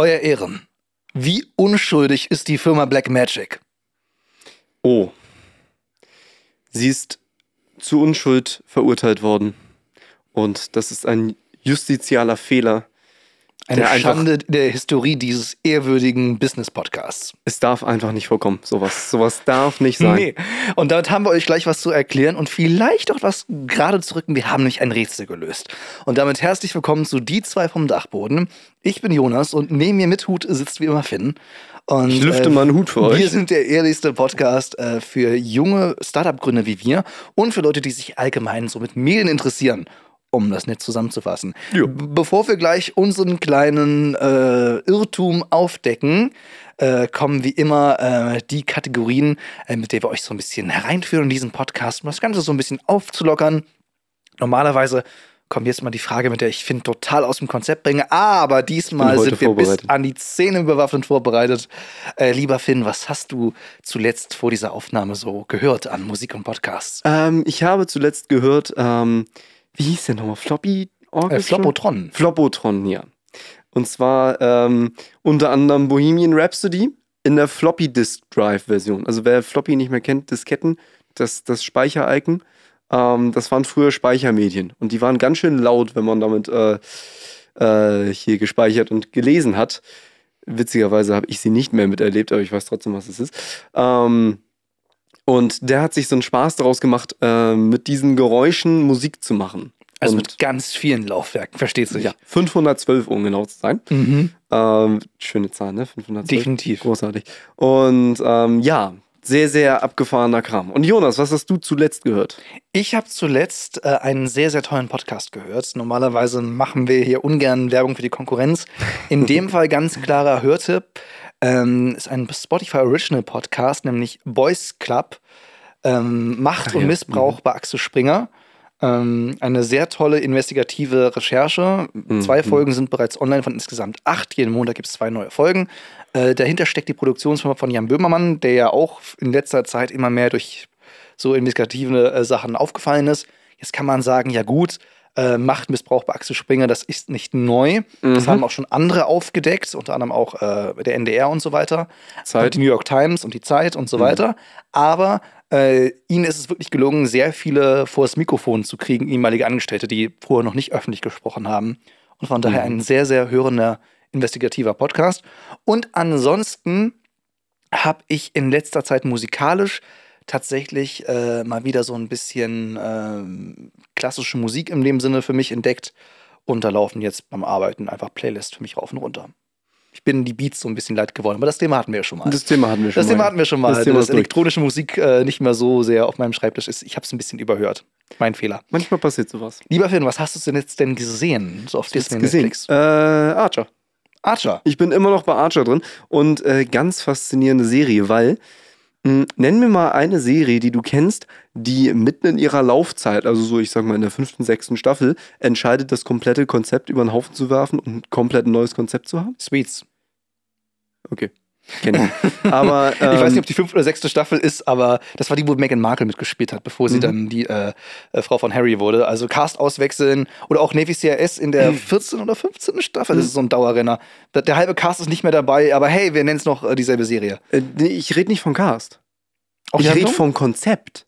Euer Ehren, wie unschuldig ist die Firma Blackmagic? Oh. Sie ist zu Unschuld verurteilt worden. Und das ist ein justizialer Fehler. Eine Schande der Historie dieses ehrwürdigen Business-Podcasts. Es darf einfach nicht vorkommen. Sowas, sowas darf nicht sein. Nee. Und damit haben wir euch gleich was zu erklären und vielleicht auch was gerade zu rücken. Wir haben nämlich ein Rätsel gelöst. Und damit herzlich willkommen zu Die zwei vom Dachboden. Ich bin Jonas und neben mir mit Hut sitzt wie immer Finn. Und, Ich lüfte mal einen Hut für Wir euch. sind der ehrlichste Podcast äh, für junge Startup-Gründer wie wir und für Leute, die sich allgemein so mit Medien interessieren. Um das nett zusammenzufassen. B- Bevor wir gleich unseren kleinen äh, Irrtum aufdecken, äh, kommen wie immer äh, die Kategorien, äh, mit der wir euch so ein bisschen hereinführen in diesen Podcast, um das Ganze so ein bisschen aufzulockern. Normalerweise kommt jetzt mal die Frage, mit der ich Finn total aus dem Konzept bringe, aber diesmal sind wir bis an die Zähne bewaffnet vorbereitet. Äh, lieber Finn, was hast du zuletzt vor dieser Aufnahme so gehört an Musik und Podcasts? Ähm, ich habe zuletzt gehört, ähm, wie hieß der nochmal? Floppy Äh, Orchestra? Flopotron. Flopotron, ja. Und zwar ähm, unter anderem Bohemian Rhapsody in der Floppy Disk Drive Version. Also wer Floppy nicht mehr kennt, Disketten, das, das Speicher-Icon, ähm, das waren früher Speichermedien. Und die waren ganz schön laut, wenn man damit äh, äh, hier gespeichert und gelesen hat. Witzigerweise habe ich sie nicht mehr miterlebt, aber ich weiß trotzdem, was es ist. Ähm, und der hat sich so einen Spaß daraus gemacht, äh, mit diesen Geräuschen Musik zu machen. Also und mit ganz vielen Laufwerken, versteht sich. ja, 512, um genau zu sein. Mhm. Ähm, schöne Zahl, ne? 512. Definitiv. Großartig. Und ähm, ja, sehr, sehr abgefahrener Kram. Und Jonas, was hast du zuletzt gehört? Ich habe zuletzt äh, einen sehr, sehr tollen Podcast gehört. Normalerweise machen wir hier ungern Werbung für die Konkurrenz. In dem Fall ganz klarer Hörtipp. Ähm, ist ein Spotify Original Podcast, nämlich Voice Club. Ähm, Macht Ach und ja, Missbrauch bei Axel Springer. Ähm, eine sehr tolle investigative Recherche. Zwei Folgen sind bereits online von insgesamt acht. Jeden Montag gibt es zwei neue Folgen. Äh, dahinter steckt die Produktionsfirma von Jan Böhmermann, der ja auch in letzter Zeit immer mehr durch so investigative äh, Sachen aufgefallen ist. Jetzt kann man sagen, ja gut, äh, Machtmissbrauch bei Axel Springer, das ist nicht neu. Das haben auch schon andere aufgedeckt, unter anderem auch äh, der NDR und so weiter. Zeit. Die New York Times und die Zeit und so weiter. Aber äh, ihnen ist es wirklich gelungen, sehr viele vor das Mikrofon zu kriegen, ehemalige Angestellte, die vorher noch nicht öffentlich gesprochen haben. Und von daher ein sehr, sehr hörender, investigativer Podcast. Und ansonsten habe ich in letzter Zeit musikalisch tatsächlich äh, mal wieder so ein bisschen ähm, klassische Musik in dem Sinne für mich entdeckt. Und da laufen jetzt beim Arbeiten einfach Playlists für mich rauf und runter. Ich bin die Beats so ein bisschen leid geworden, aber das Thema hatten wir ja schon mal. Das Thema hatten wir schon Das mal. Thema hatten wir schon mal, Das dass Thema elektronische Musik äh, nicht mehr so sehr auf meinem Schreibtisch ist. Ich habe es ein bisschen überhört. Mein Fehler. Manchmal passiert sowas. Lieber Finn, was hast du denn jetzt denn gesehen? So auf Disney und Gesehen. Netflix. Äh, Archer. Archer. Ich bin immer noch bei Archer drin und äh, ganz faszinierende Serie, weil nenn mir mal eine Serie, die du kennst, die mitten in ihrer Laufzeit, also so ich sag mal in der fünften, sechsten Staffel, entscheidet, das komplette Konzept über den Haufen zu werfen und ein komplett neues Konzept zu haben. Sweets. Okay. Kenn ich. Aber ähm, ich weiß nicht, ob die fünfte oder sechste Staffel ist, aber das war die, wo Meghan Markle mitgespielt hat, bevor sie Mhm. dann die äh, äh, Frau von Harry wurde. Also Cast auswechseln oder auch Navy CRS in Mhm. der 14. oder 15. Staffel. Das ist so ein Dauerrenner. Der, der halbe Cast ist nicht mehr dabei, aber hey, wir nennen es noch äh, dieselbe Serie. äh, ich rede nicht vom Cast. Auch ich rede vom Konzept.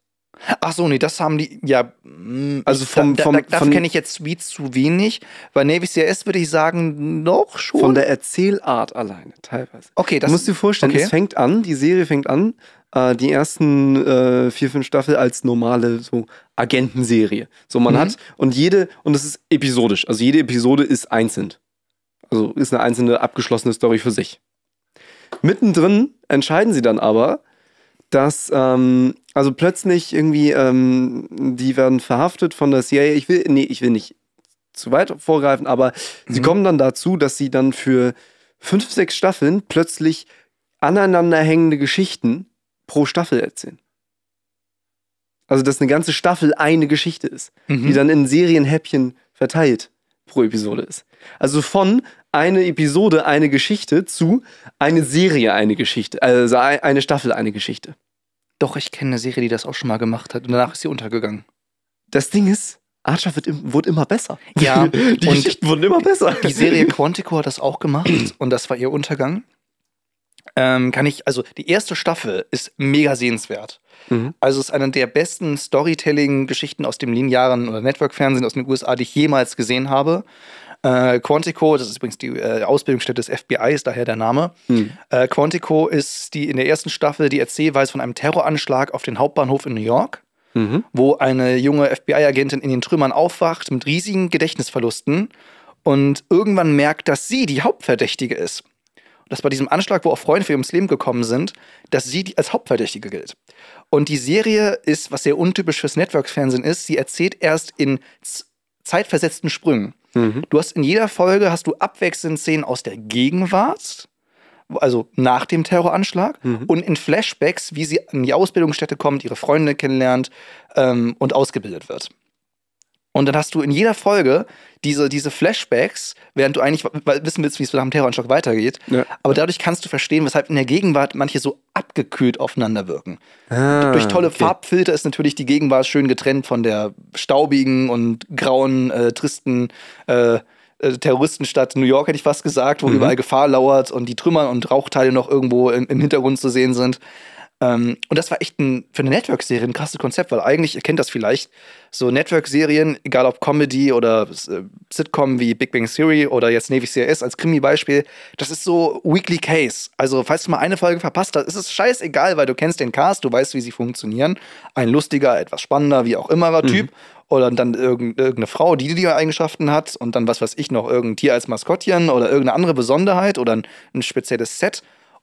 Ach so, nee, das haben die, ja. mh, Also ich- vom- da, vom- da, dafür kenne ich jetzt Sweets zu wenig. Bei Navy CRS würde ich sagen, noch schon. Von der Erzählart alleine, teilweise. okay, das du musst dir vorstellen, okay. es fängt an, die Serie fängt an, äh, die ersten äh, vier, fünf Staffeln als normale so Agentenserie. So, man Mhm. hat, und jede, und es ist episodisch, also jede Episode ist einzeln. Also ist eine einzelne abgeschlossene Story für sich. Mittendrin entscheiden sie dann aber, dass, ähm, also plötzlich irgendwie, ähm, die werden verhaftet von der CIA. Ich will, nee, ich will nicht zu weit vorgreifen, aber sie Mhm. kommen dann dazu, dass sie dann für fünf, sechs Staffeln plötzlich aneinanderhängende Geschichten pro Staffel erzählen. Also, dass eine ganze Staffel eine Geschichte ist, Mhm. die dann in Serienhäppchen verteilt pro Episode ist. Also von eine Episode eine Geschichte zu eine Serie eine Geschichte, also ein- eine Staffel eine Geschichte. Doch, ich kenne eine Serie, die das auch schon mal gemacht hat und danach ist sie untergegangen. Das Ding ist, Archer wird, wurde immer besser. Ja, die Geschichten wurden immer besser. Die Serie Quantico hat das auch gemacht und das war ihr Untergang. Ähm, kann ich, also die erste Staffel ist mega sehenswert. Mhm. Also es ist eine der besten Storytelling-Geschichten aus dem linearen oder Network-Fernsehen aus den USA, die ich jemals gesehen habe. Äh, Quantico, das ist übrigens die äh, Ausbildungsstätte des FBI, ist daher der Name. Mhm. Äh, Quantico ist die in der ersten Staffel die Erzählweise von einem Terroranschlag auf den Hauptbahnhof in New York Mhm. wo eine junge FBI-Agentin in den Trümmern aufwacht mit riesigen Gedächtnisverlusten und irgendwann merkt, dass sie die Hauptverdächtige ist. Dass bei diesem Anschlag, wo auch Freunde für ihr ums Leben gekommen sind, dass sie als Hauptverdächtige gilt. Und die Serie ist, was sehr untypisch fürs Networks-Fernsehen ist, sie erzählt erst in zeitversetzten Sprüngen. Mhm. Du hast in jeder Folge hast du abwechselnd Szenen aus der Gegenwart, also nach dem Terroranschlag, Mhm. und in Flashbacks, wie sie in die Ausbildungsstätte kommt, ihre Freunde kennenlernt ähm, und ausgebildet wird. Und dann hast du in jeder Folge diese, diese Flashbacks, während du eigentlich wissen willst, wie es nach dem Terroranschlag weitergeht. Ja. Aber dadurch kannst du verstehen, weshalb in der Gegenwart manche so abgekühlt aufeinander wirken. Ah, Durch tolle okay. Farbfilter ist natürlich die Gegenwart schön getrennt von der staubigen und grauen, äh, tristen äh, äh, Terroristenstadt New York, hätte ich fast gesagt, wo Mhm. überall Gefahr lauert und die Trümmer und Rauchteile noch irgendwo im, im Hintergrund zu sehen sind. Ähm, und das war echt ein, für eine Network-Serie ein krasses Konzept, weil eigentlich, ihr kennt das vielleicht, so Network-Serien, egal ob Comedy oder äh, Sitcom wie Big Bang Theory oder jetzt Navy CRS als Krimi-Beispiel, das ist so Weekly Case. Also, falls du mal eine Folge verpasst hast, ist es scheißegal, weil du kennst den Cast, du weißt, wie sie funktionieren. Ein lustiger, etwas spannender, wie auch immerer Typ. Oder dann irgend, irgendeine Frau, die die Eigenschaften hat und dann was weiß ich noch, irgendein Tier als Maskottchen oder irgendeine andere Besonderheit oder ein spezielles Set.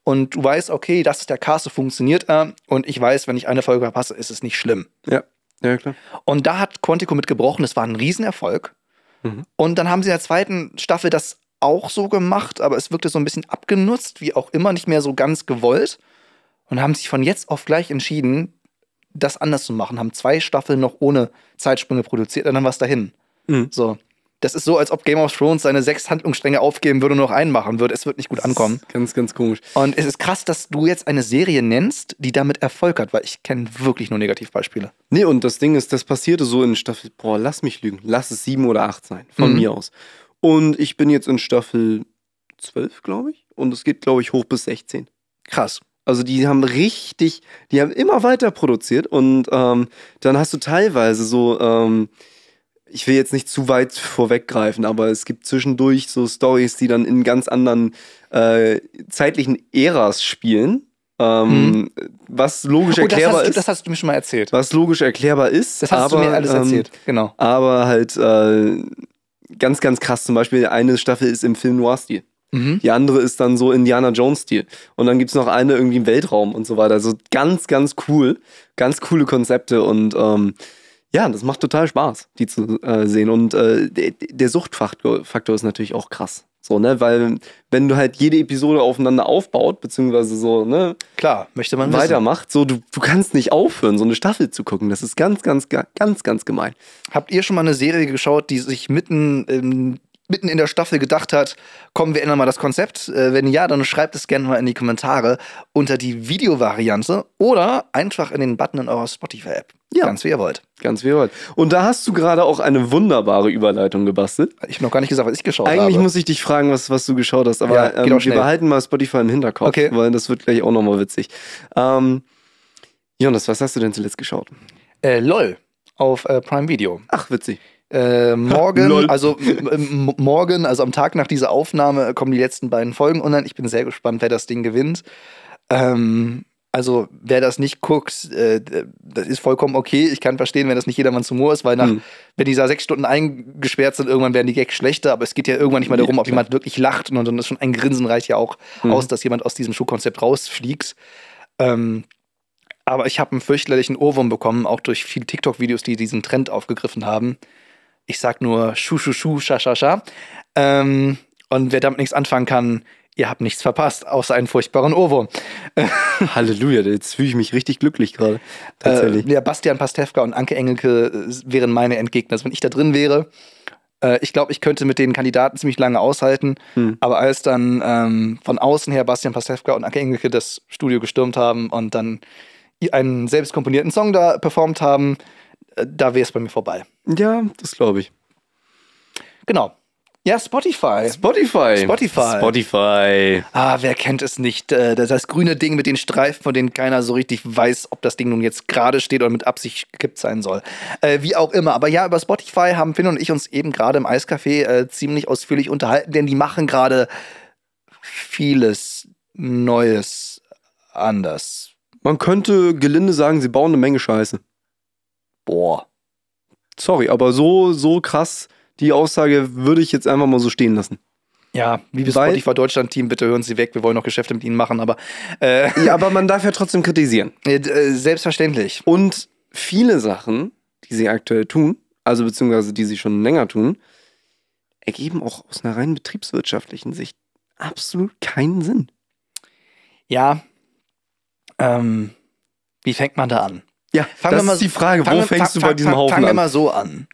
Und du weißt, okay, das ist der Cast, so funktioniert er. Und ich weiß, wenn ich eine Folge verpasse, ist es nicht schlimm. Ja, ja klar. Und da hat Quantico mitgebrochen, das war ein Riesenerfolg. Mhm. Und dann haben sie in der zweiten Staffel das auch so gemacht, aber es wirkte so ein bisschen abgenutzt, wie auch immer, nicht mehr so ganz gewollt. Und haben sich von jetzt auf gleich entschieden, das anders zu machen. Haben zwei Staffeln noch ohne Zeitsprünge produziert und dann war es dahin. Mhm. So. Das ist so, als ob Game of Thrones seine sechs Handlungsstränge aufgeben würde und noch einen machen würde. Es wird nicht gut ankommen. Ganz, ganz komisch. Und es ist krass, dass du jetzt eine Serie nennst, die damit Erfolg hat, weil ich kenne wirklich nur Negativbeispiele. Nee, und das Ding ist, das passierte so in Staffel, boah, lass mich lügen, lass es sieben oder acht sein, von Mhm. mir aus. Und ich bin jetzt in Staffel zwölf, glaube ich. Und es geht, glaube ich, hoch bis 16. Krass. Also die haben richtig, die haben immer weiter produziert und ähm, dann hast du teilweise so, ähm, ich will jetzt nicht zu weit vorweggreifen, aber es gibt zwischendurch so Stories, die dann in ganz anderen äh, zeitlichen Äras spielen, ähm, was logisch Oh, das, erklärbar hast ist. das hast du mir schon mal erzählt. was logisch erklärbar ist. Das hast aber, du mir alles ähm, erzählt. Genau. Aber halt äh, ganz, ganz krass. Zum Beispiel eine Staffel ist im Film Noir-Stil. Mhm. Die andere ist dann so Indiana Jones-Stil. Und dann gibt es noch eine irgendwie im Weltraum und so weiter. Also ganz, ganz cool. Ganz coole Konzepte und ähm, ja, das macht total Spaß, die zu äh, sehen. Und äh, der, der Suchtfaktor Faktor ist natürlich auch krass. So, ne? Weil, wenn du halt jede Episode aufeinander aufbaut, beziehungsweise so, ne, Klar, möchte man wissen. weitermacht, so, du, du kannst nicht aufhören, so eine Staffel zu gucken. Das ist ganz, ganz, ga- ganz, ganz gemein. Habt ihr schon mal eine Serie geschaut, die sich mitten, ähm, mitten in der Staffel gedacht hat, komm, wir ändern mal das Konzept? Äh, wenn ja, dann schreibt es gerne mal in die Kommentare unter die Videovariante oder einfach in den Button in eurer Spotify-App. Ja. Ganz wie ihr wollt. Ganz wie weit. Und da hast du gerade auch eine wunderbare Überleitung gebastelt. Ich habe noch gar nicht gesagt, was ich geschaut Eigentlich habe. muss ich dich fragen, was, was du geschaut hast, aber Ja, ähm, wir behalten mal Spotify im Hinterkopf, Okay. weil das wird gleich auch nochmal witzig. Ähm, Jonas, was hast du denn zuletzt geschaut? äh, LOL auf äh, Prime Video. Ach, witzig. Äh, morgen, also morgen, also am Tag nach dieser Aufnahme kommen die letzten beiden Folgen online. Ich bin sehr gespannt, wer das Ding gewinnt. Ähm, also wer das nicht guckt, äh, das ist vollkommen okay. Ich kann verstehen, wenn das nicht jedermanns Humor ist, weil nach, Hm. wenn die da sechs Stunden eingesperrt sind, irgendwann werden die Gags schlechter. Aber es geht ja irgendwann nicht mehr darum, Ja, ob jemand wirklich lacht. Und dann ist schon ein Grinsen reicht ja auch Mhm. aus, dass jemand aus diesem Showkonzept rausfliegt. Ähm, aber ich habe einen fürchterlichen Ohrwurm bekommen, auch durch viele TikTok-Videos, die diesen Trend aufgegriffen haben. Ich sag nur Schu, Schu, Schu, Scha, Scha, Scha. Ähm, und wer damit nichts anfangen kann, ihr habt nichts verpasst, außer einen furchtbaren Ohrwurm. Halleluja, jetzt fühle ich mich richtig glücklich gerade. Tatsächlich. Äh, ja, Bastian Pastewka und Anke Engelke äh, wären meine Endgegner. Also wenn ich da drin wäre, äh, ich glaube, ich könnte mit den Kandidaten ziemlich lange aushalten. Hm. Aber als dann ähm, von außen her Bastian Pastewka und Anke Engelke das Studio gestürmt haben und dann einen selbst komponierten Song da performt haben, da wäre es bei mir vorbei. Ja, das glaube ich. Genau. Ja, Spotify. Spotify. Spotify. Spotify. Ah, wer kennt es nicht? Äh, Das, das grüne Ding mit den Streifen, von denen keiner so richtig weiß, ob das Ding nun jetzt gerade steht oder mit Absicht gekippt sein soll. Äh, wie auch immer. Aber ja, über Spotify haben Finn und ich uns eben gerade im Eiscafé äh, ziemlich ausführlich unterhalten, denn die machen gerade vieles Neues anders. Man könnte gelinde sagen, sie bauen eine Menge Scheiße. Sorry, aber so, so krass, die Aussage würde ich jetzt einfach mal so stehen lassen. Ja, liebes Weil- Spotify Deutschland-Team, bitte hören Sie weg. Wir wollen noch Geschäfte mit Ihnen machen, aber äh, Ja, aber man darf ja trotzdem kritisieren. äh, selbstverständlich. Und viele Sachen, die sie aktuell tun, also beziehungsweise die sie schon länger tun, ergeben auch aus einer rein betriebswirtschaftlichen Sicht absolut keinen Sinn. Ja. Ähm, wie fängt man da an? Ja, Fangen das wir mal- ist die Frage, wo fängst du bei diesem fang- Haufen Fangen wir an? mal so an.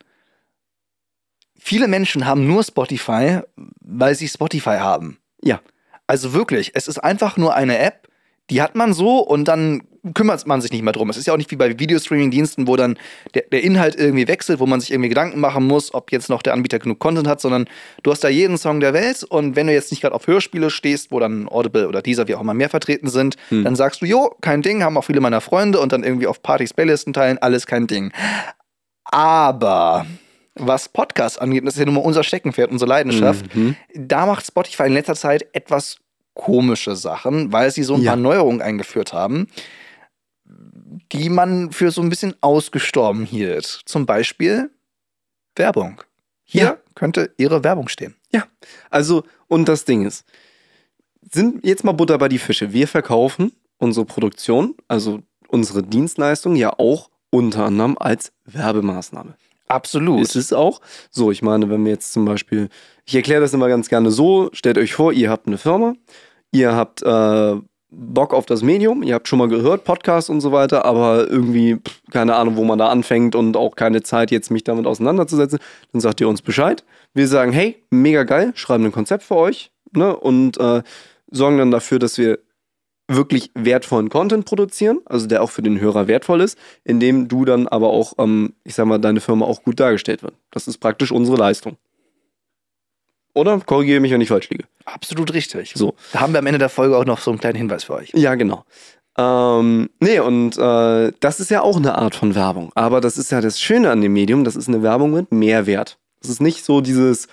Viele Menschen haben nur Spotify, weil sie Spotify haben. Ja. Also wirklich, es ist einfach nur eine App, die hat man so und dann kümmert man sich nicht mehr drum. Es ist ja auch nicht wie bei Videostreaming-Diensten, wo dann der, der Inhalt irgendwie wechselt, wo man sich irgendwie Gedanken machen muss, ob jetzt noch der Anbieter genug Content hat, sondern du hast da jeden Song der Welt und wenn du jetzt nicht gerade auf Hörspiele stehst, wo dann Audible oder dieser wie auch immer mehr vertreten sind, Hm. dann sagst du, jo, kein Ding, haben auch viele meiner Freunde und dann irgendwie auf Partys Playlisten teilen, alles kein Ding. Aber was Podcasts angeht, das ist ja nun mal unser Steckenpferd, unsere Leidenschaft, Mhm. da macht Spotify in letzter Zeit etwas komische Sachen, weil sie so ein Ja. paar Neuerungen eingeführt haben, die man für so ein bisschen ausgestorben hielt. Zum Beispiel Werbung. Hier Ja. könnte ihre Werbung stehen. Also, und das Ding ist, sind jetzt mal Butter bei die Fische. Wir verkaufen unsere Produktion, also unsere Dienstleistung ja auch unter anderem als Werbemaßnahme. Absolut. Ist es auch. So, ich meine, wenn wir jetzt zum Beispiel, ich erkläre das immer ganz gerne so, stellt euch vor, ihr habt eine Firma, ihr habt äh, Bock auf das Medium, ihr habt schon mal gehört, Podcast und so weiter, aber irgendwie, keine Ahnung, wo man da anfängt und auch keine Zeit, jetzt mich damit auseinanderzusetzen, dann sagt ihr uns Bescheid. Wir sagen, hey, mega geil, schreiben ein Konzept für euch ne, und äh, sorgen dann dafür, dass wir wirklich wertvollen Content produzieren, also der auch für den Hörer wertvoll ist, indem du dann aber auch, ähm, ich sag mal, deine Firma auch gut dargestellt wird. Das ist praktisch unsere Leistung. Oder? Korrigiere mich, wenn ich falsch liege. Absolut richtig. So. Da haben wir am Ende der Folge auch noch so einen kleinen Hinweis für euch. Ja, genau. Ähm, nee, und äh, das ist ja auch eine Art von Werbung. Aber das ist ja das Schöne an dem Medium, das ist eine Werbung mit Mehrwert. Das ist nicht so dieses,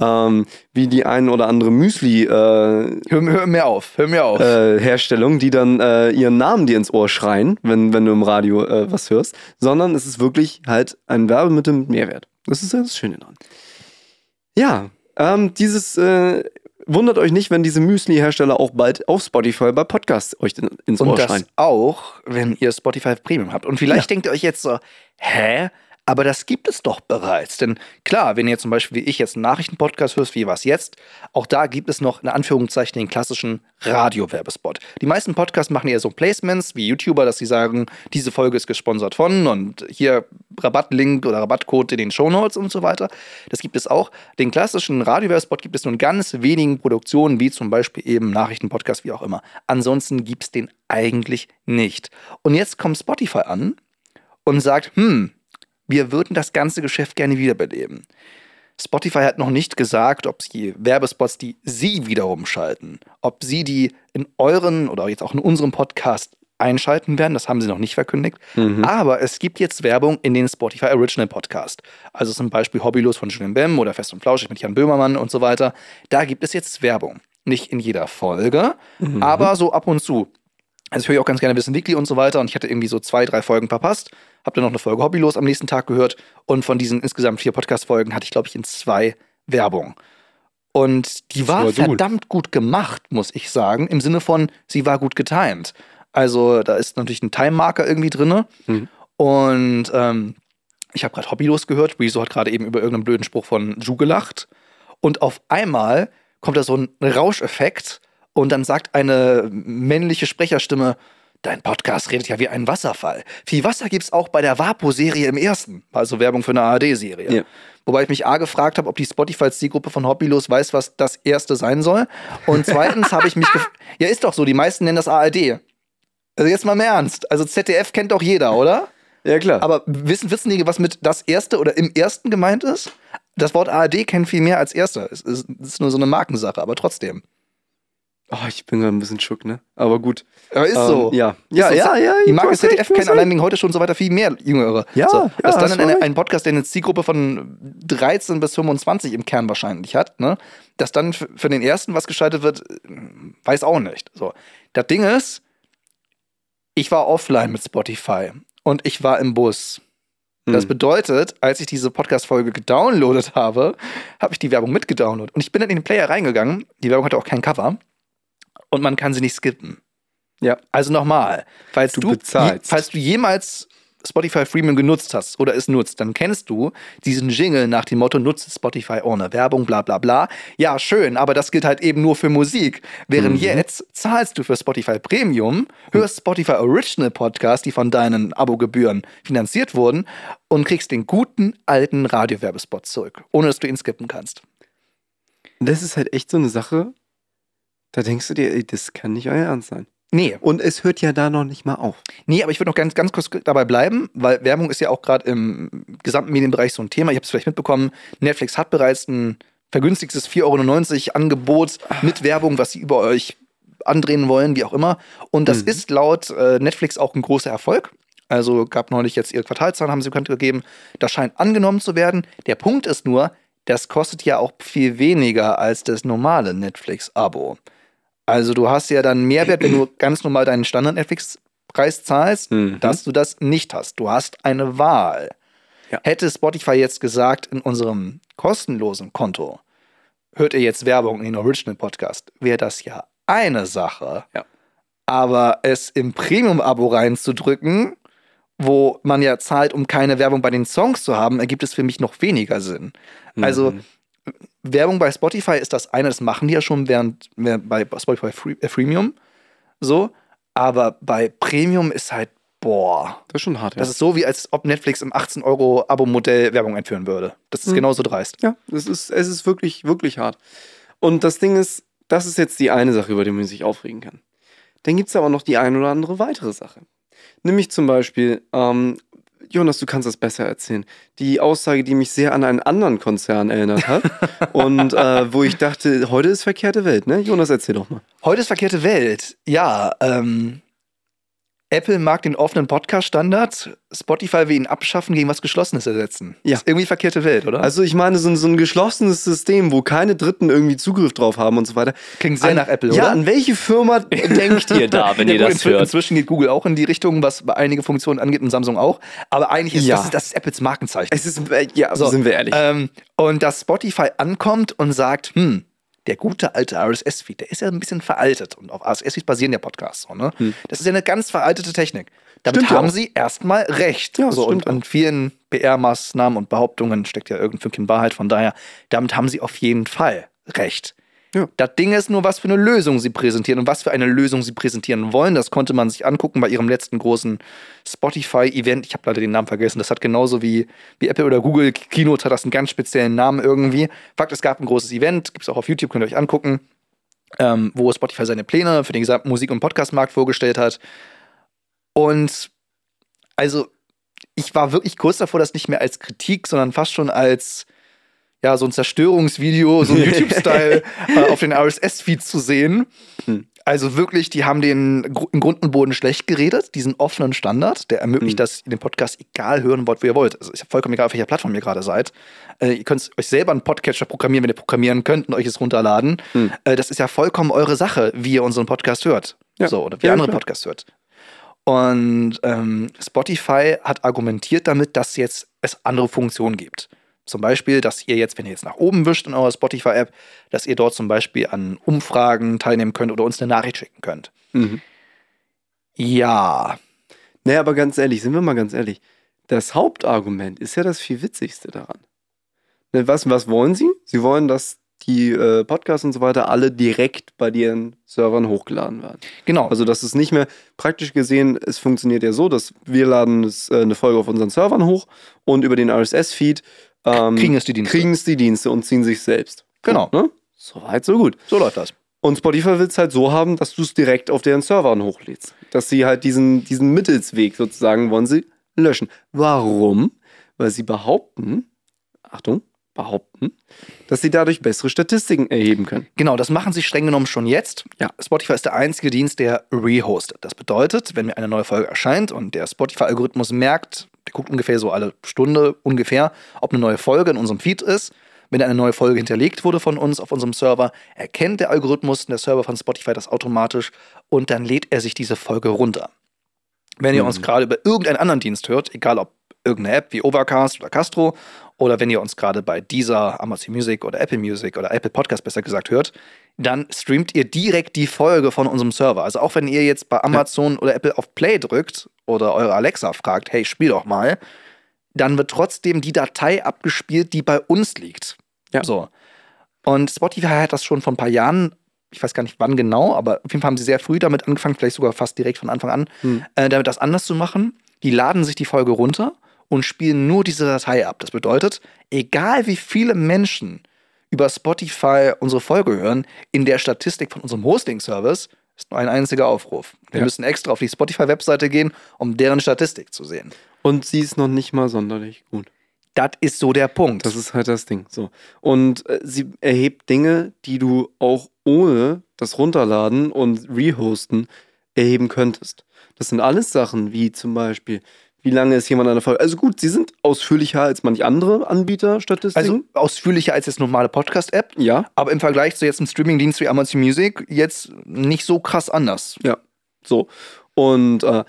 ähm, wie die ein oder andere Müsli äh, Hör, hör mir auf, hör mir auf. äh, Herstellung, die dann äh, ihren Namen dir ins Ohr schreien, wenn, wenn du im Radio äh, was hörst, sondern es ist wirklich halt ein Werbemittel mit Mehrwert. Das ist ja das Schöne daran. Ja, ähm, dieses äh, wundert euch nicht, wenn diese Müsli-Hersteller auch bald auf Spotify bei Podcasts euch in, ins Ohr Und das schreien. auch, wenn ihr Spotify Premium habt. Und vielleicht Ja. denkt ihr euch jetzt so, hä? Aber das gibt es doch bereits. Denn klar, wenn ihr zum Beispiel wie ich jetzt einen Nachrichtenpodcast hörst, wie was jetzt, auch da gibt es noch in Anführungszeichen den klassischen Radio-Werbespot. Die meisten Podcasts machen eher so Placements wie YouTuber, dass sie sagen, diese Folge ist gesponsert von und hier Rabattlink oder Rabattcode in den Shownotes und so weiter. Das gibt es auch. Den klassischen Radio-Werbespot gibt es nur in ganz wenigen Produktionen, wie zum Beispiel eben Nachrichtenpodcast, wie auch immer. Ansonsten gibt es den eigentlich nicht. Und jetzt kommt Spotify an und sagt, hm, wir würden das ganze Geschäft gerne wiederbeleben. Spotify hat noch nicht gesagt, ob sie Werbespots, die sie wiederum schalten, ob sie die in euren oder jetzt auch in unserem Podcast einschalten werden. Das haben sie noch nicht verkündigt. Mhm. Aber es gibt jetzt Werbung in den Spotify Original Podcast. Also zum Beispiel Hobbylos von Julian Bem oder Fest und Flauschig mit Jan Böhmermann und so weiter. Da gibt es jetzt Werbung. Nicht in jeder Folge, Mhm. aber so ab und zu. Also ich höre auch ganz gerne Wissen Weekly und so weiter und ich hatte irgendwie so zwei, drei Folgen verpasst. Hab dann noch eine Folge Hobbylos am nächsten Tag gehört und von diesen insgesamt vier Podcast-Folgen hatte ich, glaube ich, in zwei Werbung. Und die war gut. verdammt gut gemacht, muss ich sagen, im Sinne von, sie war gut getimed. Also da ist natürlich ein Time-Marker irgendwie drin. Mhm. Und ähm, ich habe gerade Hobbylos gehört. Rezo hat gerade eben über irgendeinen blöden Spruch von Ju gelacht. Und auf einmal kommt da so ein Rauscheffekt und dann sagt eine männliche Sprecherstimme, dein Podcast redet ja wie ein Wasserfall. Viel Wasser gibt's auch bei der Vapo-Serie im ersten. Also Werbung für eine ARD-Serie. Ja. Wobei ich mich A gefragt habe, ob die Spotify-Zielgruppe von Hobbylos weiß, was das erste sein soll. Und zweitens habe ich mich gef Ja, ist doch so, die meisten nennen das ARD. Also jetzt mal im Ernst. Also ZDF kennt doch jeder, oder? Ja, klar. Aber wissen, wissen die, was mit das erste oder im ersten gemeint ist? Das Wort ARD kennt viel mehr als erster. Es ist, es ist nur so eine Markensache, aber trotzdem. Oh, ich bin gerade ein bisschen schock, ne? Aber gut. Aber ist Ähm, so. Ja, Ist ja, so. ja, ja. Die Marke ZDF kennen allein wegen heute schon so weiter viel mehr Jüngere. Ja, so, ja, dass hast dann recht. ein Podcast, der eine Zielgruppe von 13 bis 25 im Kern wahrscheinlich hat, ne? dass dann für den ersten was geschaltet wird, äh, weiß auch nicht. So. Das Ding ist, ich war offline mit Spotify und ich war im Bus. Das Hm. bedeutet, als ich diese Podcast-Folge gedownloadet habe, habe ich die Werbung mitgedownloadet. Und ich bin dann in den Player reingegangen. Die Werbung hatte auch kein Cover. Und man kann sie nicht skippen. Ja. Also nochmal, falls Du du, bezahlst. je, falls du jemals Spotify Freemium genutzt hast oder es nutzt, dann kennst du diesen Jingle nach dem Motto, nutze Spotify ohne Werbung, bla bla bla. Ja, schön, aber das gilt halt eben nur für Musik. Während Mhm. jetzt zahlst du für Spotify Premium, hörst Spotify Original Podcasts, die von deinen Abogebühren finanziert wurden und kriegst den guten alten Radiowerbespot zurück, ohne dass du ihn skippen kannst. Das ist halt echt so eine Sache, da denkst du dir, ey, das kann nicht euer Ernst sein. Nee, Und es hört ja da noch nicht mal auf. Nee, aber ich würde noch ganz, ganz kurz dabei bleiben, weil Werbung ist ja auch gerade im gesamten Medienbereich so ein Thema. Ich habe es vielleicht mitbekommen, Netflix hat bereits ein vergünstigtes 4,99 Euro Angebot mit Werbung, was sie über euch andrehen wollen, wie auch immer. Und das Mhm. ist laut äh, Netflix auch ein großer Erfolg. Also gab neulich jetzt ihre Quartalzahlen, haben sie bekannt gegeben. Das scheint angenommen zu werden. Der Punkt ist nur, das kostet ja auch viel weniger als das normale Netflix-Abo. Also du hast ja dann Mehrwert, wenn du ganz normal deinen Standard-Netflix-Preis zahlst, Mhm. dass du das nicht hast. Du hast eine Wahl. Ja. Hätte Spotify jetzt gesagt, in unserem kostenlosen Konto hört ihr jetzt Werbung in den Original-Podcast, wäre das ja eine Sache. Ja. Aber es im Premium-Abo reinzudrücken, wo man ja zahlt, um keine Werbung bei den Songs zu haben, ergibt es für mich noch weniger Sinn. Also Mhm. Werbung bei Spotify ist das eine, das machen die ja schon während, während bei Spotify Free, äh, Freemium. So. Aber bei Premium ist halt, boah. das ist schon hart, ja. Das ist so, wie als ob Netflix im 18-Euro-Abo-Modell Werbung einführen würde. Das ist Mhm. genauso dreist. Ja, das ist, es ist wirklich, wirklich hart. Und das Ding ist, das ist jetzt die eine Sache, über die man sich aufregen kann. Dann gibt es aber noch die ein oder andere weitere Sache. Nämlich zum Beispiel, ähm, Jonas, du kannst das besser erzählen. Die Aussage, die mich sehr an einen anderen Konzern erinnert hat und äh, wo ich dachte, heute ist verkehrte Welt, ne? Jonas, erzähl doch mal. Heute ist verkehrte Welt. Ja, ähm, Apple mag den offenen Podcast-Standard, Spotify will ihn abschaffen, gegen was Geschlossenes ersetzen. Ja. Ist irgendwie verkehrte Welt, oder? Also ich meine, so ein, so ein geschlossenes System, wo keine Dritten irgendwie Zugriff drauf haben und so weiter. Klingt sehr an, nach Apple, Ja, oder? an welche Firma denkt ihr da, wenn Ja, ihr das inzwi- hört? Inzwischen geht Google auch in die Richtung, was einige Funktionen angeht und Samsung auch. Aber eigentlich ist Ja. das, das ist Apples Markenzeichen. Es ist, äh, ja, So, sind wir ehrlich. Ähm, und dass Spotify ankommt und sagt, hm, der gute alte RSS-Feed, der ist ja ein bisschen veraltet. Und auf RSS-Feeds basieren ja Podcasts. So, ne? Das ist ja eine ganz veraltete Technik. Damit Hm. Stimmt haben auch. sie erstmal recht. Ja, so, und an vielen PR-Maßnahmen und Behauptungen steckt ja irgendein Fünkchen Wahrheit. Von daher, damit haben sie auf jeden Fall recht. Ja. Das Ding ist nur, was für eine Lösung sie präsentieren und was für eine Lösung sie präsentieren wollen. Das konnte man sich angucken bei ihrem letzten großen Spotify-Event. Ich habe leider den Namen vergessen. Das hat genauso wie, wie Apple oder Google Keynote hat das einen ganz speziellen Namen irgendwie. Fakt, es gab ein großes Event, gibt es auch auf YouTube, könnt ihr euch angucken, ähm, wo Spotify seine Pläne für den gesamten Musik- und Podcastmarkt vorgestellt hat. Und also, ich war wirklich kurz davor, das nicht mehr als Kritik, sondern fast schon als ja, so ein Zerstörungsvideo, so ein YouTube-Style äh, auf den RSS-Feed zu sehen. Hm. Also wirklich, die haben den im Grund und Boden schlecht geredet, diesen offenen Standard, der ermöglicht, Hm. dass ihr den Podcast egal hören wollt, wo ihr wollt. Also ist ja vollkommen egal, auf welcher Plattform ihr gerade seid. Äh, ihr könnt euch selber einen Podcatcher programmieren, wenn ihr programmieren könnt und euch es runterladen. Hm. Äh, das ist ja vollkommen eure Sache, wie ihr unseren Podcast hört. Ja. So, oder wie Ja, andere klar. Podcasts hört. Und ähm, Spotify hat argumentiert damit, dass jetzt es andere Funktionen gibt. Zum Beispiel, dass ihr jetzt, wenn ihr jetzt nach oben wischt in eurer Spotify-App, dass ihr dort zum Beispiel an Umfragen teilnehmen könnt oder uns eine Nachricht schicken könnt. Mhm. Ja, Naja, aber ganz ehrlich, sind wir mal ganz ehrlich. Das Hauptargument ist ja das viel Witzigste daran. Ne, was, was wollen sie? Sie wollen, dass die äh, Podcasts und so weiter alle direkt bei ihren Servern hochgeladen werden. genau. Also, dass es nicht mehr praktisch gesehen, es funktioniert ja so, dass wir laden es, äh, eine Folge auf unseren Servern hoch und über den RSS-Feed ähm, kriegen es die Dienste. kriegen es die Dienste und ziehen sich selbst. Genau. Ne? So weit, so gut. so läuft das. Und Spotify will es halt so haben, dass du es direkt auf deren Servern hochlädst. Dass sie halt diesen, diesen Mittelsweg sozusagen wollen sie löschen. Warum? Weil sie behaupten, Achtung, behaupten, dass sie dadurch bessere Statistiken erheben können. Genau, das machen sie streng genommen schon jetzt. Ja. Spotify ist der einzige Dienst, der rehostet. Das bedeutet, wenn mir eine neue Folge erscheint und der Spotify-Algorithmus merkt, der guckt ungefähr so alle Stunde ungefähr, ob eine neue Folge in unserem Feed ist. Wenn eine neue Folge hinterlegt wurde von uns auf unserem Server, erkennt der Algorithmus, der Server von Spotify das automatisch und dann lädt er sich diese Folge runter. Wenn ihr Mhm. uns gerade über irgendeinen anderen Dienst hört, egal ob irgendeine App wie Overcast oder Castro oder wenn ihr uns gerade bei dieser Amazon Music oder Apple Music oder Apple Podcast besser gesagt hört, dann streamt ihr direkt die Folge von unserem Server. Also auch wenn ihr jetzt bei Amazon oder Apple auf Play drückt oder eure Alexa fragt, hey, spiel doch mal, dann wird trotzdem die Datei abgespielt, die bei uns liegt. Ja. So. Und Spotify hat das schon vor ein paar Jahren, ich weiß gar nicht wann genau, aber auf jeden Fall haben sie sehr früh damit angefangen, vielleicht sogar fast direkt von Anfang an, Hm. äh, damit das anders zu machen. Die laden sich die Folge runter und spielen nur diese Datei ab. Das bedeutet, egal wie viele Menschen über Spotify unsere Folge hören, in der Statistik von unserem Hosting-Service ist nur ein einziger Aufruf. Wir Ja. müssen extra auf die Spotify-Webseite gehen, um deren Statistik zu sehen. Und sie ist noch nicht mal sonderlich gut. Das ist so der Punkt. Das ist halt das Ding. So. Und äh, sie erhebt Dinge, die du auch ohne das Runterladen und Rehosten erheben könntest. Das sind alles Sachen, wie zum Beispiel, wie lange ist jemand an der Folge. Also gut, sie sind ausführlicher als manch andere Anbieter Statistiken. also ausführlicher als jetzt normale Podcast-App, ja, aber im Vergleich zu jetzt einem Streaming-Dienst wie Amazon Music jetzt nicht so krass anders. ja. So. Und äh,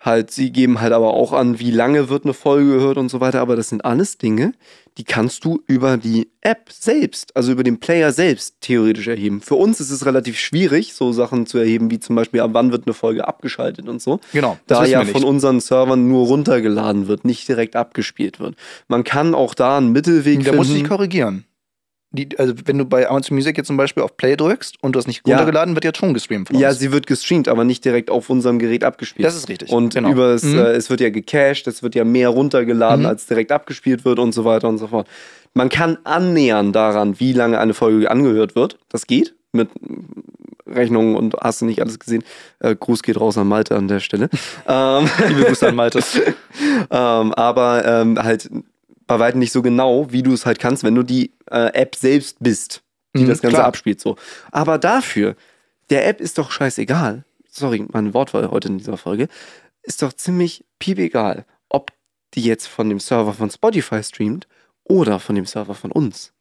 halt, sie geben halt aber auch an, wie lange wird eine Folge gehört und so weiter. Aber das sind alles Dinge, die kannst du über die App selbst, also über den Player selbst theoretisch erheben. Für uns ist es relativ schwierig, so Sachen zu erheben, wie zum Beispiel, ab wann wird eine Folge abgeschaltet und so. Genau, Da ja von unseren Servern nur runtergeladen wird, nicht direkt abgespielt wird. Man kann auch da einen Mittelweg Da musst du dich finden. korrigieren. Die, also wenn du bei Amazon Music jetzt zum Beispiel auf Play drückst und du hast nicht Ja. runtergeladen, wird jetzt schon gestreamt von Ja, uns. sie wird gestreamt, aber nicht direkt auf unserem Gerät abgespielt. Das ist richtig. Und genau. über es, Mhm. äh, es wird ja gecached, es wird ja mehr runtergeladen, Mhm. als direkt abgespielt wird und so weiter und so fort. Man kann annähern daran, wie lange eine Folge angehört wird. Das geht mit Rechnungen und hast du nicht alles gesehen. Äh, Gruß geht raus an Malte an der Stelle. ähm, Liebe Grüße an Malte. ähm, aber ähm, halt bei weitem nicht so genau, wie du es halt kannst, wenn du die äh, App selbst bist, die Mhm, das Ganze klar. abspielt. So. Aber dafür, der App ist doch scheißegal. Sorry, mein Wortwahl heute in dieser Folge. Ist doch ziemlich piepegal, ob die jetzt von dem Server von Spotify streamt oder von dem Server von uns.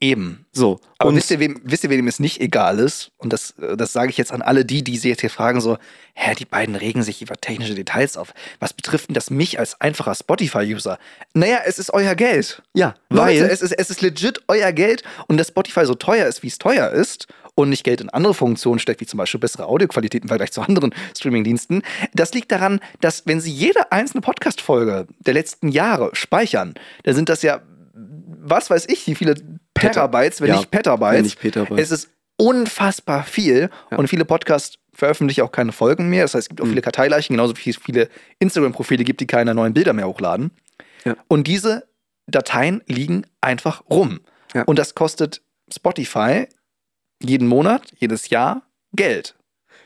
Eben. So. Aber und wisst ihr, wem, wisst ihr, wem es nicht egal ist? Und das, äh, das sage ich jetzt an alle die, die sich jetzt hier fragen, so, hä, die beiden regen sich über technische Details auf. Was betrifft denn das mich als einfacher Spotify-User? Naja, es ist euer Geld. ja, Leute, weil es ist, es ist legit euer Geld und dass Spotify so teuer ist, wie es teuer ist und nicht Geld in andere Funktionen steckt, wie zum Beispiel bessere Audioqualität im Vergleich zu anderen Streamingdiensten, das liegt daran, dass wenn sie jede einzelne Podcast-Folge der letzten Jahre speichern, dann sind das ja, was weiß ich, wie viele Petabytes, wenn Ja, nicht Petabytes. wenn nicht Petabytes. Es ist unfassbar viel Ja. und viele Podcasts veröffentlichen auch keine Folgen mehr. Das heißt, es gibt auch Mhm. viele Karteileichen, genauso wie es viele Instagram-Profile gibt, die keine neuen Bilder mehr hochladen. Ja. Und diese Dateien liegen einfach rum. Ja. Und das kostet Spotify jeden Monat, jedes Jahr Geld.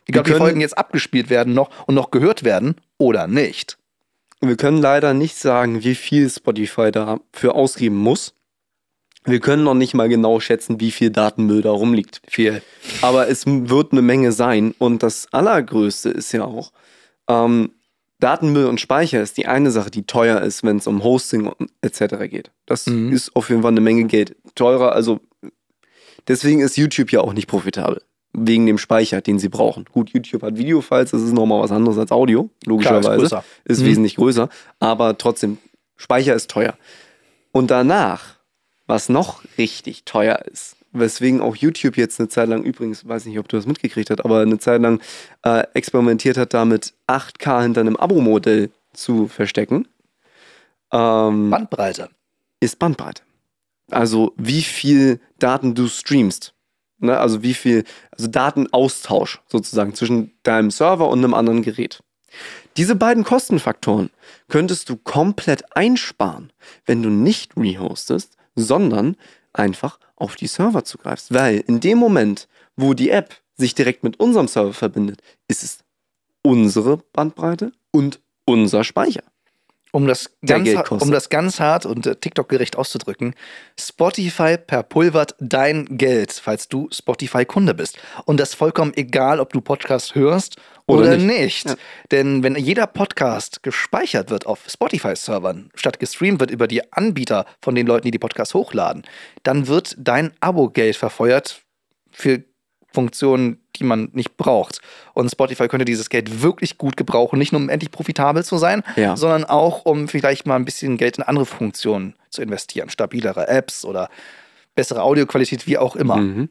Egal, ob die Folgen jetzt abgespielt werden noch und noch gehört werden oder nicht. Wir können leider nicht sagen, wie viel Spotify dafür ausgeben muss. Wir können noch nicht mal genau schätzen, wie viel Datenmüll da rumliegt. Viel. Aber es wird eine Menge sein. Und das Allergrößte ist ja auch, ähm, Datenmüll und Speicher ist die eine Sache, die teuer ist, wenn es um Hosting etc. geht. Das Mhm. ist auf jeden Fall eine Menge Geld. Teurer, also deswegen ist YouTube ja auch nicht profitabel. Wegen dem Speicher, den sie brauchen. Gut, YouTube hat Videofiles, das ist nochmal was anderes als Audio, Klar, ist logischerweise ist Mhm. wesentlich größer, aber trotzdem, Speicher ist teuer. Und danach, was noch richtig teuer ist, weswegen auch YouTube jetzt eine Zeit lang, übrigens, weiß nicht, ob du das mitgekriegt hast, aber eine Zeit lang äh, experimentiert hat, damit 8K hinter einem Abo-Modell zu verstecken, ähm, Bandbreite. ist Bandbreite. Also wie viel Daten du streamst. Ne? Also wie viel, also Datenaustausch sozusagen zwischen deinem Server und einem anderen Gerät. Diese beiden Kostenfaktoren könntest du komplett einsparen, wenn du nicht rehostest, sondern einfach auf die Server zugreifst. Weil in dem Moment, wo die App sich direkt mit unserem Server verbindet, ist es unsere Bandbreite und unser Speicher. um das, ganz, um das ganz hart und äh, TikTok-gerecht auszudrücken, Spotify perpulvert dein Geld, falls du Spotify-Kunde bist. Und das vollkommen egal, ob du Podcast hörst oder, Oder nicht. nicht. Ja. Denn wenn jeder Podcast gespeichert wird auf Spotify-Servern, statt gestreamt wird über die Anbieter von den Leuten, die die Podcasts hochladen, dann wird dein Abo-Geld verfeuert für Funktionen, die man nicht braucht. Und Spotify könnte dieses Geld wirklich gut gebrauchen, nicht nur um endlich profitabel zu sein, Ja. sondern auch um vielleicht mal ein bisschen Geld in andere Funktionen zu investieren. Stabilere Apps oder bessere Audioqualität, wie auch immer. Mhm.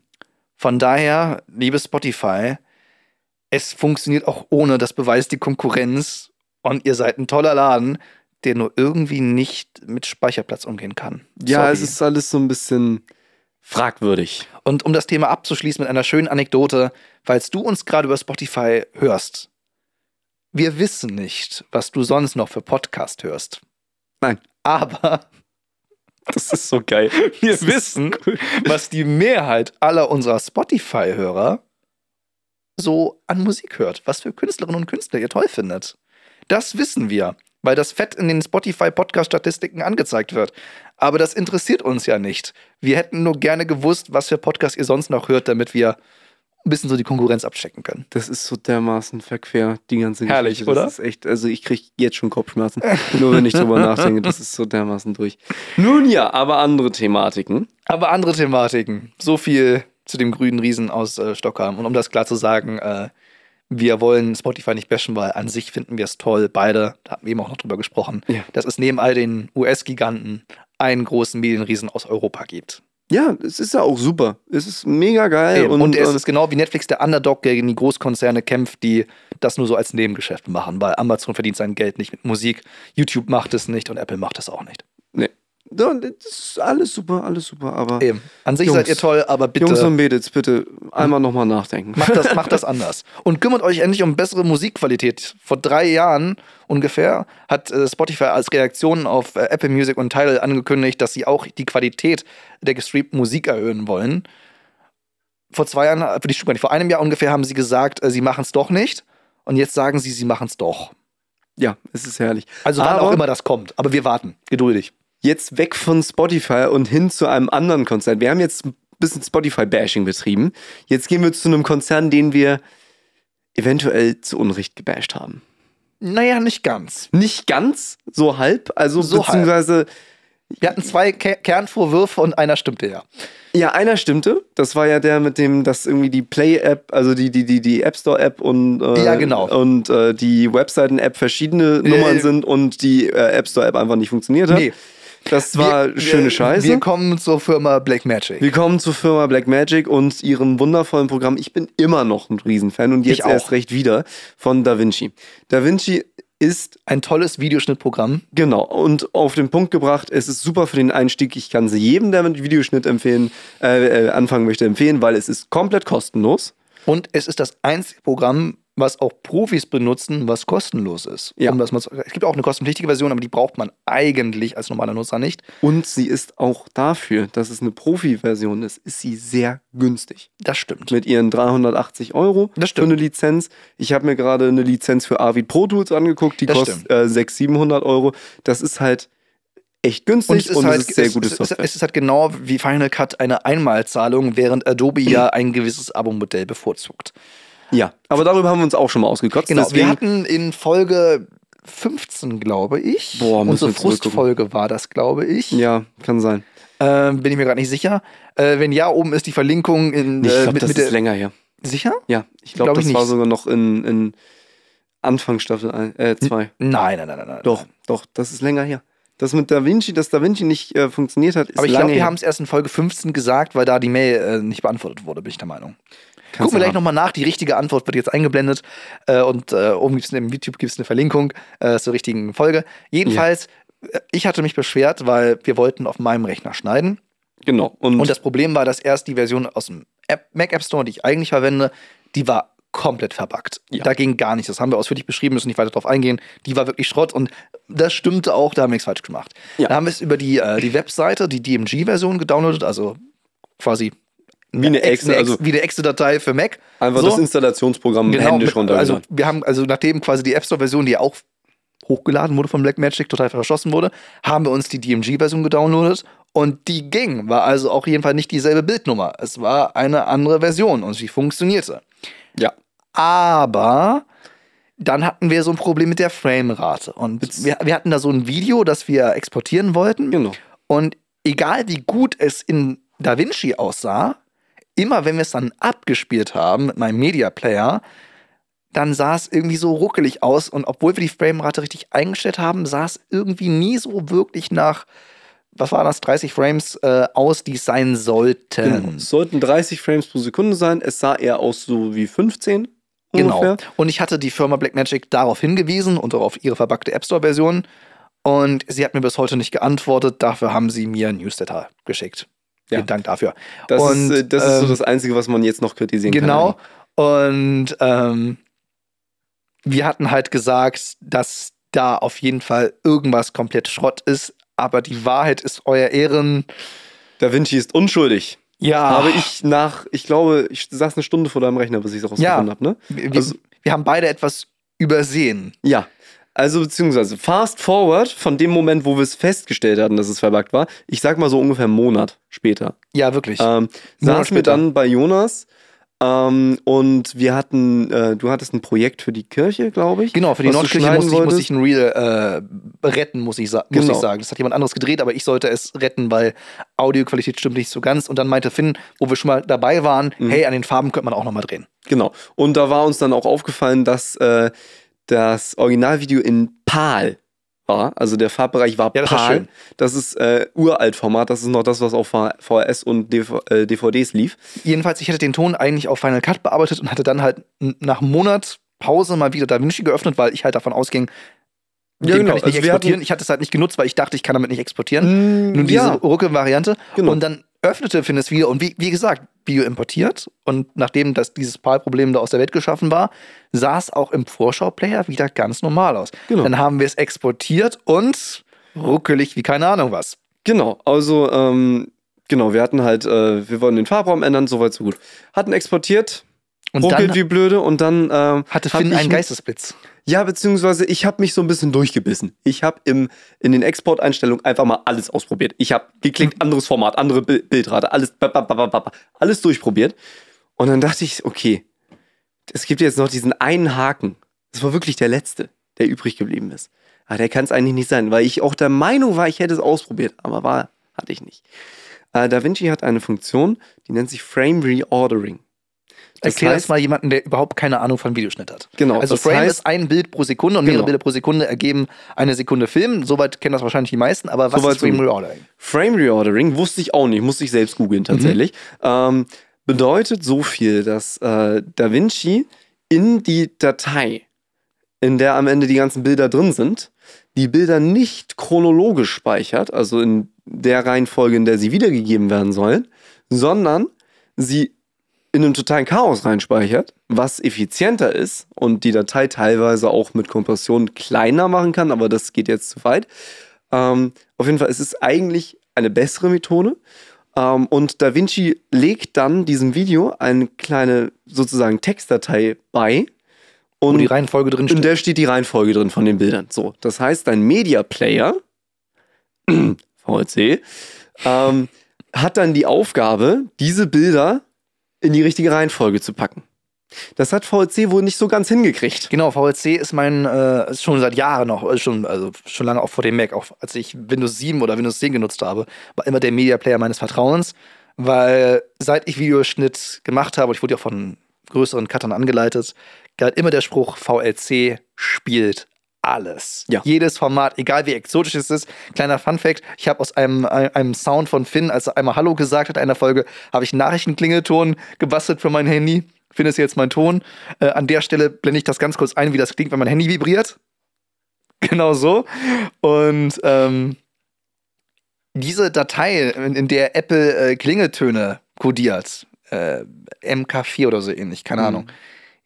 Von daher, liebe Spotify, es funktioniert auch ohne, das beweist die Konkurrenz. Und ihr seid ein toller Laden, der nur irgendwie nicht mit Speicherplatz umgehen kann. Ja, Sorry. es ist alles so ein bisschen fragwürdig. Und um das Thema abzuschließen mit einer schönen Anekdote, falls du uns gerade über Spotify hörst, wir wissen nicht, was du sonst noch für Podcast hörst. Nein. Aber Das ist so geil. wir wissen, was die Mehrheit aller unserer Spotify-Hörer so an Musik hört, was für Künstlerinnen und Künstler ihr toll findet. Das wissen wir, weil das fett in den Spotify-Podcast-Statistiken angezeigt wird. Aber das interessiert uns ja nicht. Wir hätten nur gerne gewusst, was für Podcasts ihr sonst noch hört, damit wir ein bisschen so die Konkurrenz abchecken können. Das ist so dermaßen verquer, die ganze Herrlich, Geschichte. oder? Das ist echt, also ich kriege jetzt schon Kopfschmerzen. Nur wenn ich drüber nachdenke, das ist so dermaßen durch. Nun ja, aber andere Thematiken. Aber andere Thematiken. So viel zu dem grünen Riesen aus äh, Stockholm. Und um das klar zu sagen, äh, wir wollen Spotify nicht bashen, weil an sich finden wir es toll. Beide, da haben wir eben auch noch drüber gesprochen, Ja. dass es neben all den US-Giganten einen großen Medienriesen aus Europa gibt. Ja, es ist ja auch super. Es ist mega geil. Eben. und, es und ist genau wie Netflix der Underdog, der gegen die Großkonzerne kämpft, die das nur so als Nebengeschäft machen, weil Amazon verdient sein Geld nicht mit Musik, YouTube macht es nicht und Apple macht es auch nicht. Ja, Das ist alles super, alles super. Aber Eben. An sich Jungs, seid ihr toll, aber bitte. Jungs und Mädels, bitte einmal nochmal nachdenken. Macht das, macht das anders. Und kümmert euch endlich um bessere Musikqualität. Vor drei Jahren ungefähr hat äh, Spotify als Reaktion auf äh, Apple Music und Tidal angekündigt, dass sie auch die Qualität der gestreamten Musik erhöhen wollen. Vor zwei Jahren, äh, für die nicht, vor einem Jahr ungefähr haben sie gesagt, sie machen es doch nicht. Und jetzt sagen sie, sie machen es doch. Ja, es ist herrlich. Also wann Aber- auch immer das kommt. Aber wir warten. Geduldig. Jetzt weg von Spotify und hin zu einem anderen Konzern. Wir haben jetzt ein bisschen Spotify-Bashing betrieben. Jetzt gehen wir zu einem Konzern, den wir eventuell zu Unrecht gebasht haben. Naja, nicht ganz. Nicht ganz, so halb. Also So halb. beziehungsweise, Wir hatten zwei Ke Kernvorwürfe und einer stimmte ja. ja, einer stimmte. Das war ja der mit dem, dass irgendwie die Play-App, also die, die, die, die App Store-App und, äh, Ja, genau. und äh, die Webseiten-App verschiedene Nummern sind und die äh, App Store-App einfach nicht funktioniert hat. Nee. Das war Wir- schöne wir, Scheiße. Wir kommen zur Firma Blackmagic. Willkommen zur Firma Blackmagic und ihrem wundervollen Programm. Ich bin immer noch ein Riesenfan und jetzt erst recht wieder von DaVinci. DaVinci ist Ein tolles Videoschnittprogramm. genau und auf den Punkt gebracht. Es ist super für den Einstieg. Ich kann sie jedem, der mit Videoschnitt empfehlen, äh, äh, anfangen möchte, empfehlen, weil es ist komplett kostenlos. Und es ist das einzige Programm, was auch Profis benutzen, was kostenlos ist. Ja. Um das mal zu, es gibt auch eine kostenpflichtige Version, aber die braucht man eigentlich als normaler Nutzer nicht. Und sie ist auch dafür, dass es eine Profi-Version ist, ist sie sehr günstig. Das stimmt. Mit ihren 380 Euro Das für stimmt. eine Lizenz. Ich habe mir gerade eine Lizenz für Avid Pro Tools angeguckt, die Das kostet stimmt. äh, 600, 700 Euro. Das ist halt echt günstig Und es ist, und halt, es ist sehr es, gute es, es, Software. es ist halt genau wie Final Cut eine Einmalzahlung, während Adobe ja ein gewisses Abo-Modell bevorzugt. Ja, aber darüber haben wir uns auch schon mal ausgekotzt. Genau, wir hatten in Folge 15, glaube ich. Boah, Unsere. Frustfolge war das, glaube ich. ja, kann sein. Ähm, bin ich mir gerade nicht sicher. Äh, wenn ja, oben ist die Verlinkung in, Ich äh, glaube, das mit ist der. länger her. Sicher? Ja, ich glaube, Glaub das war nicht. sogar noch in, in Anfang Staffel 2. Äh. Nein, nein, nein, nein. nein. Doch, doch, das ist länger her. Das mit Da Vinci, dass Da Vinci nicht äh, funktioniert hat, ist Aber ich glaube, wir haben es erst in Folge 15 gesagt, weil da die Mail äh, nicht beantwortet wurde, bin ich der Meinung. Gucken wir gleich nochmal nach. Die richtige Antwort wird jetzt eingeblendet. Äh, und äh, oben gibt's im YouTube gibt es eine Verlinkung äh, zur richtigen Folge. Jedenfalls, äh, ich hatte mich beschwert, weil wir wollten auf meinem Rechner schneiden. Genau. Und, Und das Problem war, dass erst die Version aus dem App, Mac App Store, die ich eigentlich verwende, die war komplett verbuggt. Ja. Da ging gar nichts. Das haben wir ausführlich beschrieben, müssen nicht weiter drauf eingehen. Die war wirklich Schrott und das stimmte auch, da haben wir nichts falsch gemacht. Ja. Da haben wir es über die, äh, die Webseite, die DMG-Version gedownloadet, also quasi Wie eine Ex- Exe, also- wie eine Exe-Datei für Mac. einfach So. das Installationsprogramm händisch mit, also runtergeladen. wir haben, also nachdem quasi die App Store-Version, die auch hochgeladen wurde von Blackmagic, total verschossen wurde, haben wir uns die DMG-Version gedownloadet und die ging. War also auch jedenfalls nicht dieselbe Bildnummer. Es war eine andere Version und sie funktionierte. Ja. Aber dann hatten wir so ein Problem mit der Framerate. Und wir, wir hatten da so ein Video, das wir exportieren wollten. Genau. Und egal wie gut es in DaVinci aussah, immer wenn wir es dann abgespielt haben mit meinem Media Player, dann sah es irgendwie so ruckelig aus. Und obwohl wir die Framerate richtig eingestellt haben, sah es irgendwie nie so wirklich nach, was war das, 30 Frames äh, aus, die es sein sollten. Genau. Es sollten 30 Frames pro Sekunde sein. Es sah eher aus so wie 15. Genau. ungefähr. Und ich hatte die Firma Blackmagic darauf hingewiesen und auch auf ihre verbackte App Store-Version. Und sie hat mir bis heute nicht geantwortet. Dafür haben sie mir ein Newsletter geschickt. Ja. Vielen Dank dafür. Das, und, ist, äh, das ist so ähm, das Einzige, was man jetzt noch kritisieren Genau. kann. Und ähm, wir hatten halt gesagt, dass da auf jeden Fall irgendwas komplett Schrott ist. Aber die Wahrheit ist euer Ehren. Da Vinci ist unschuldig. Ja. Habe ich nach, ich glaube, ich saß eine Stunde vor deinem Rechner, bis ich es rausgefunden Ja. habe, ne? Wir, Also- wir haben beide etwas übersehen. Ja. Also beziehungsweise fast forward von dem Moment, wo wir es festgestellt hatten, dass es verbuggt war. Ich sag mal so ungefähr einen Monat später. Ja, wirklich. Ähm, saßen wir dann bei Jonas ähm, und wir hatten, äh, du hattest ein Projekt für die Kirche, glaube ich. Genau, für die Nordkirche musste ich, wolltest. ich ein Reel äh, retten, muss ich, muss Genau. ich sagen. Das hat jemand anderes gedreht, aber ich sollte es retten, weil Audioqualität stimmt nicht so ganz. Und dann meinte Finn, wo wir schon mal dabei waren, Mhm. hey, an den Farben könnte man auch noch mal drehen. Genau. Und da war uns dann auch aufgefallen, dass äh, das Originalvideo in PAL war. Also der Farbbereich war Ja, das war PAL. schön. Das ist äh, Uralt-Format. Das ist noch das, was auf VHS und DV äh, DVDs lief. Jedenfalls, ich hätte den Ton eigentlich auf Final Cut bearbeitet und hatte dann halt nach einem Monat Pause mal wieder DaVinci geöffnet, weil ich halt davon ausging, Ja, den genau. kann ich nicht Also exportieren. hatten- ich hatte es halt nicht genutzt, weil ich dachte, ich kann damit nicht exportieren. Nun diese ja, Rucke-Variante. Genau. Und dann öffnete Finn es wieder und wie, wie gesagt, Video importiert. Und nachdem das, dieses PAL-Problem da aus der Welt geschaffen war, sah es auch im Vorschau-Player wieder ganz normal aus. Genau. Dann haben wir es exportiert und ruckelig wie keine Ahnung was. Genau, also ähm, genau, wir hatten halt, äh, wir wollten den Farbraum ändern, soweit so gut. Hatten exportiert, Und ruckelt dann wie blöde und dann ähm, hatte Finn einen ein- Geistesblitz. Ja, beziehungsweise ich habe mich so ein bisschen durchgebissen. Ich habe im in den Exporteinstellungen einfach mal alles ausprobiert. Ich habe geklickt, anderes Format, andere Bi- Bildrate, alles alles durchprobiert. Und dann dachte ich, okay, es gibt jetzt noch diesen einen Haken. Das war wirklich der letzte, der übrig geblieben ist. Aber der kann es eigentlich nicht sein, weil ich auch der Meinung war, ich hätte es ausprobiert, aber war hatte ich nicht. Äh, DaVinci hat eine Funktion, die nennt sich Frame Reordering. Das Erklär heißt- das mal jemanden, der überhaupt keine Ahnung von Videoschnitt hat. Genau, Also Frame heißt- ist ein Bild pro Sekunde und mehrere Genau. Bilder pro Sekunde ergeben eine Sekunde Film. Soweit kennen das wahrscheinlich die meisten, aber was Soweit ist Frame so- Reordering? Frame Reordering wusste ich auch nicht, musste ich selbst googeln tatsächlich. Ähm, bedeutet so viel, dass äh, DaVinci in die Datei, in der am Ende die ganzen Bilder drin sind, die Bilder nicht chronologisch speichert, also in der Reihenfolge, in der sie wiedergegeben werden sollen, sondern sie in einem totalen Chaos reinspeichert, was effizienter ist und die Datei teilweise auch mit Kompression kleiner machen kann, aber das geht jetzt zu weit. Ähm, auf jeden Fall, es ist eigentlich eine bessere Methode. Ähm, und DaVinci legt dann diesem Video eine kleine sozusagen Textdatei bei. Wo Und die Reihenfolge drin in steht. der steht die Reihenfolge drin von den Bildern. So, das heißt, dein Media Player, VLC, ähm, hat dann die Aufgabe, diese Bilder in die richtige Reihenfolge zu packen. Das hat VLC wohl nicht so ganz hingekriegt. Genau, VLC ist mein, äh, ist schon seit Jahren noch, ist schon, also schon lange auch vor dem Mac, auch als ich Windows 7 oder Windows 10 genutzt habe, war immer der Media Player meines Vertrauens, weil seit ich Videoschnitt gemacht habe, und ich wurde ja auch von größeren Cuttern angeleitet, galt immer der Spruch, VLC spielt alles. Ja. Jedes Format, egal wie exotisch es ist. Kleiner Fun-Fact: Ich habe aus einem, einem Sound von Finn, als er einmal Hallo gesagt hat in einer Folge, habe ich einen Nachrichtenklingelton gebastelt für mein Handy. Finn ist jetzt mein Ton. Äh, an der Stelle blende ich das ganz kurz ein, wie das klingt, wenn mein Handy vibriert. Genau so. Und ähm, diese Datei, in, in der Apple äh, Klingeltöne kodiert, äh, MK4 oder so ähnlich, keine Mhm. Ahnung,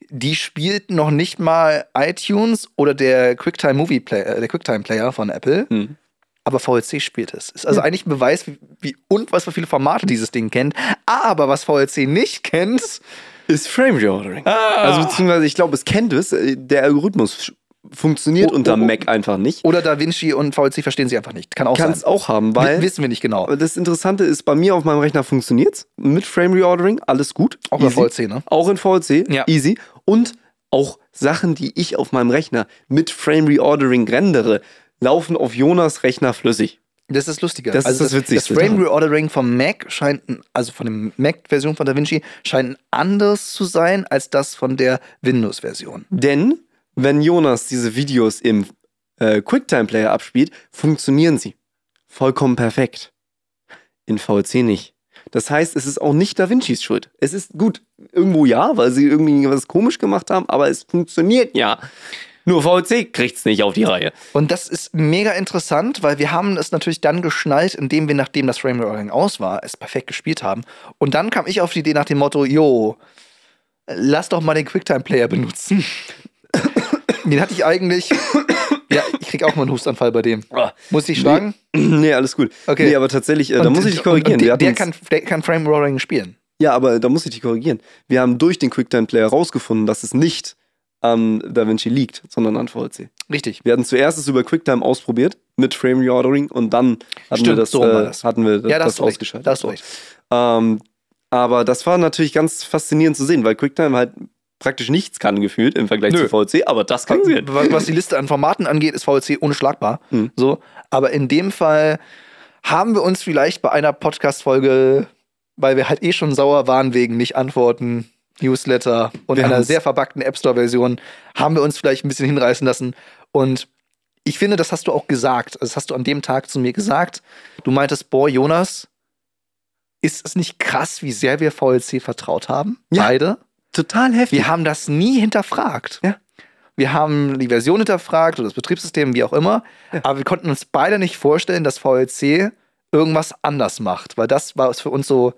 die spielt noch nicht mal iTunes oder der QuickTime Movie Player, äh, der QuickTime Player von Apple, Hm. aber VLC spielt es. Ist also eigentlich ein Beweis, wie, wie und was für viele Formate dieses Ding kennt. Aber was VLC nicht kennt, Ist Frame Reordering. Ah. Also beziehungsweise ich glaube, es kennt es. Der Algorithmus funktioniert unter. Mac einfach nicht. Oder Da Vinci und VLC verstehen sie einfach nicht. Kann auch Kann es sein. auch haben, weil Wissen wir nicht genau. Das Interessante ist, bei mir auf meinem Rechner funktioniert's mit Frame Reordering, alles gut. Auch easy. VLC, ne? Auch in VLC, Ja. easy. Und auch Sachen, die ich auf meinem Rechner mit Frame Reordering rendere, laufen auf Jonas Rechner flüssig. Das ist lustige. Das ist also das Witzigste Das Frame. Reordering vom Mac scheint, ein- also von dem Mac-Version von DaVinci, scheint anders zu sein als das von der Windows-Version. Denn wenn Jonas diese Videos im äh, QuickTime-Player abspielt, funktionieren sie. Vollkommen perfekt. In VLC nicht. Das heißt, es ist auch nicht Da Vincis Schuld. Es ist gut, irgendwo ja, weil sie irgendwie was komisch gemacht haben, aber es funktioniert ja. Nur VLC kriegt's nicht auf die Reihe. Und das ist mega interessant, weil wir haben es natürlich dann geschnallt, indem wir, nachdem das Frame Reordering aus war, es perfekt gespielt haben. Und dann kam ich auf die Idee nach dem Motto, jo, lass doch mal den QuickTime-Player benutzen. Den hatte ich eigentlich. Ja, ich krieg auch mal einen Hustanfall bei dem. Muss ich schlagen? nee, alles gut. Okay. Nee, aber tatsächlich, äh, da Und- muss ich dich korrigieren. Wir der, der, kann, der kann Frame Reordering spielen. Ja, aber da muss ich dich korrigieren. Wir haben durch den QuickTime-Player rausgefunden, dass es nicht an DaVinci liegt, sondern an VLC. Richtig. Wir hatten zuerst es über QuickTime ausprobiert mit Frame Reordering und dann hatten wir Stimmt, das, so äh, das. hatten wir das, Ja, da das recht. ausgeschaltet. Da recht. Ähm, aber das war natürlich ganz faszinierend zu sehen, weil QuickTime halt praktisch nichts kann gefühlt im Vergleich Nö. zu VLC, aber das kann sie. Was was die Liste an Formaten angeht, ist VLC unschlagbar. Mhm. So, aber in dem Fall haben wir uns vielleicht bei einer Podcast-Folge, weil wir halt eh schon sauer waren wegen nicht antworten, Newsletter und Wir einer haben's- sehr verbackten App Store-Version, haben wir uns vielleicht ein bisschen hinreißen lassen. Und ich finde, das hast du auch gesagt. Also das hast du an dem Tag zu mir gesagt. Du meintest, boah, Jonas, ist es nicht krass, wie sehr wir VLC vertraut haben? Ja. Beide? Total heftig. Wir haben das nie hinterfragt. Ja. Wir haben die Version hinterfragt oder das Betriebssystem, wie auch immer. Aber wir konnten uns beide nicht vorstellen, dass VLC irgendwas anders macht, weil das war für uns so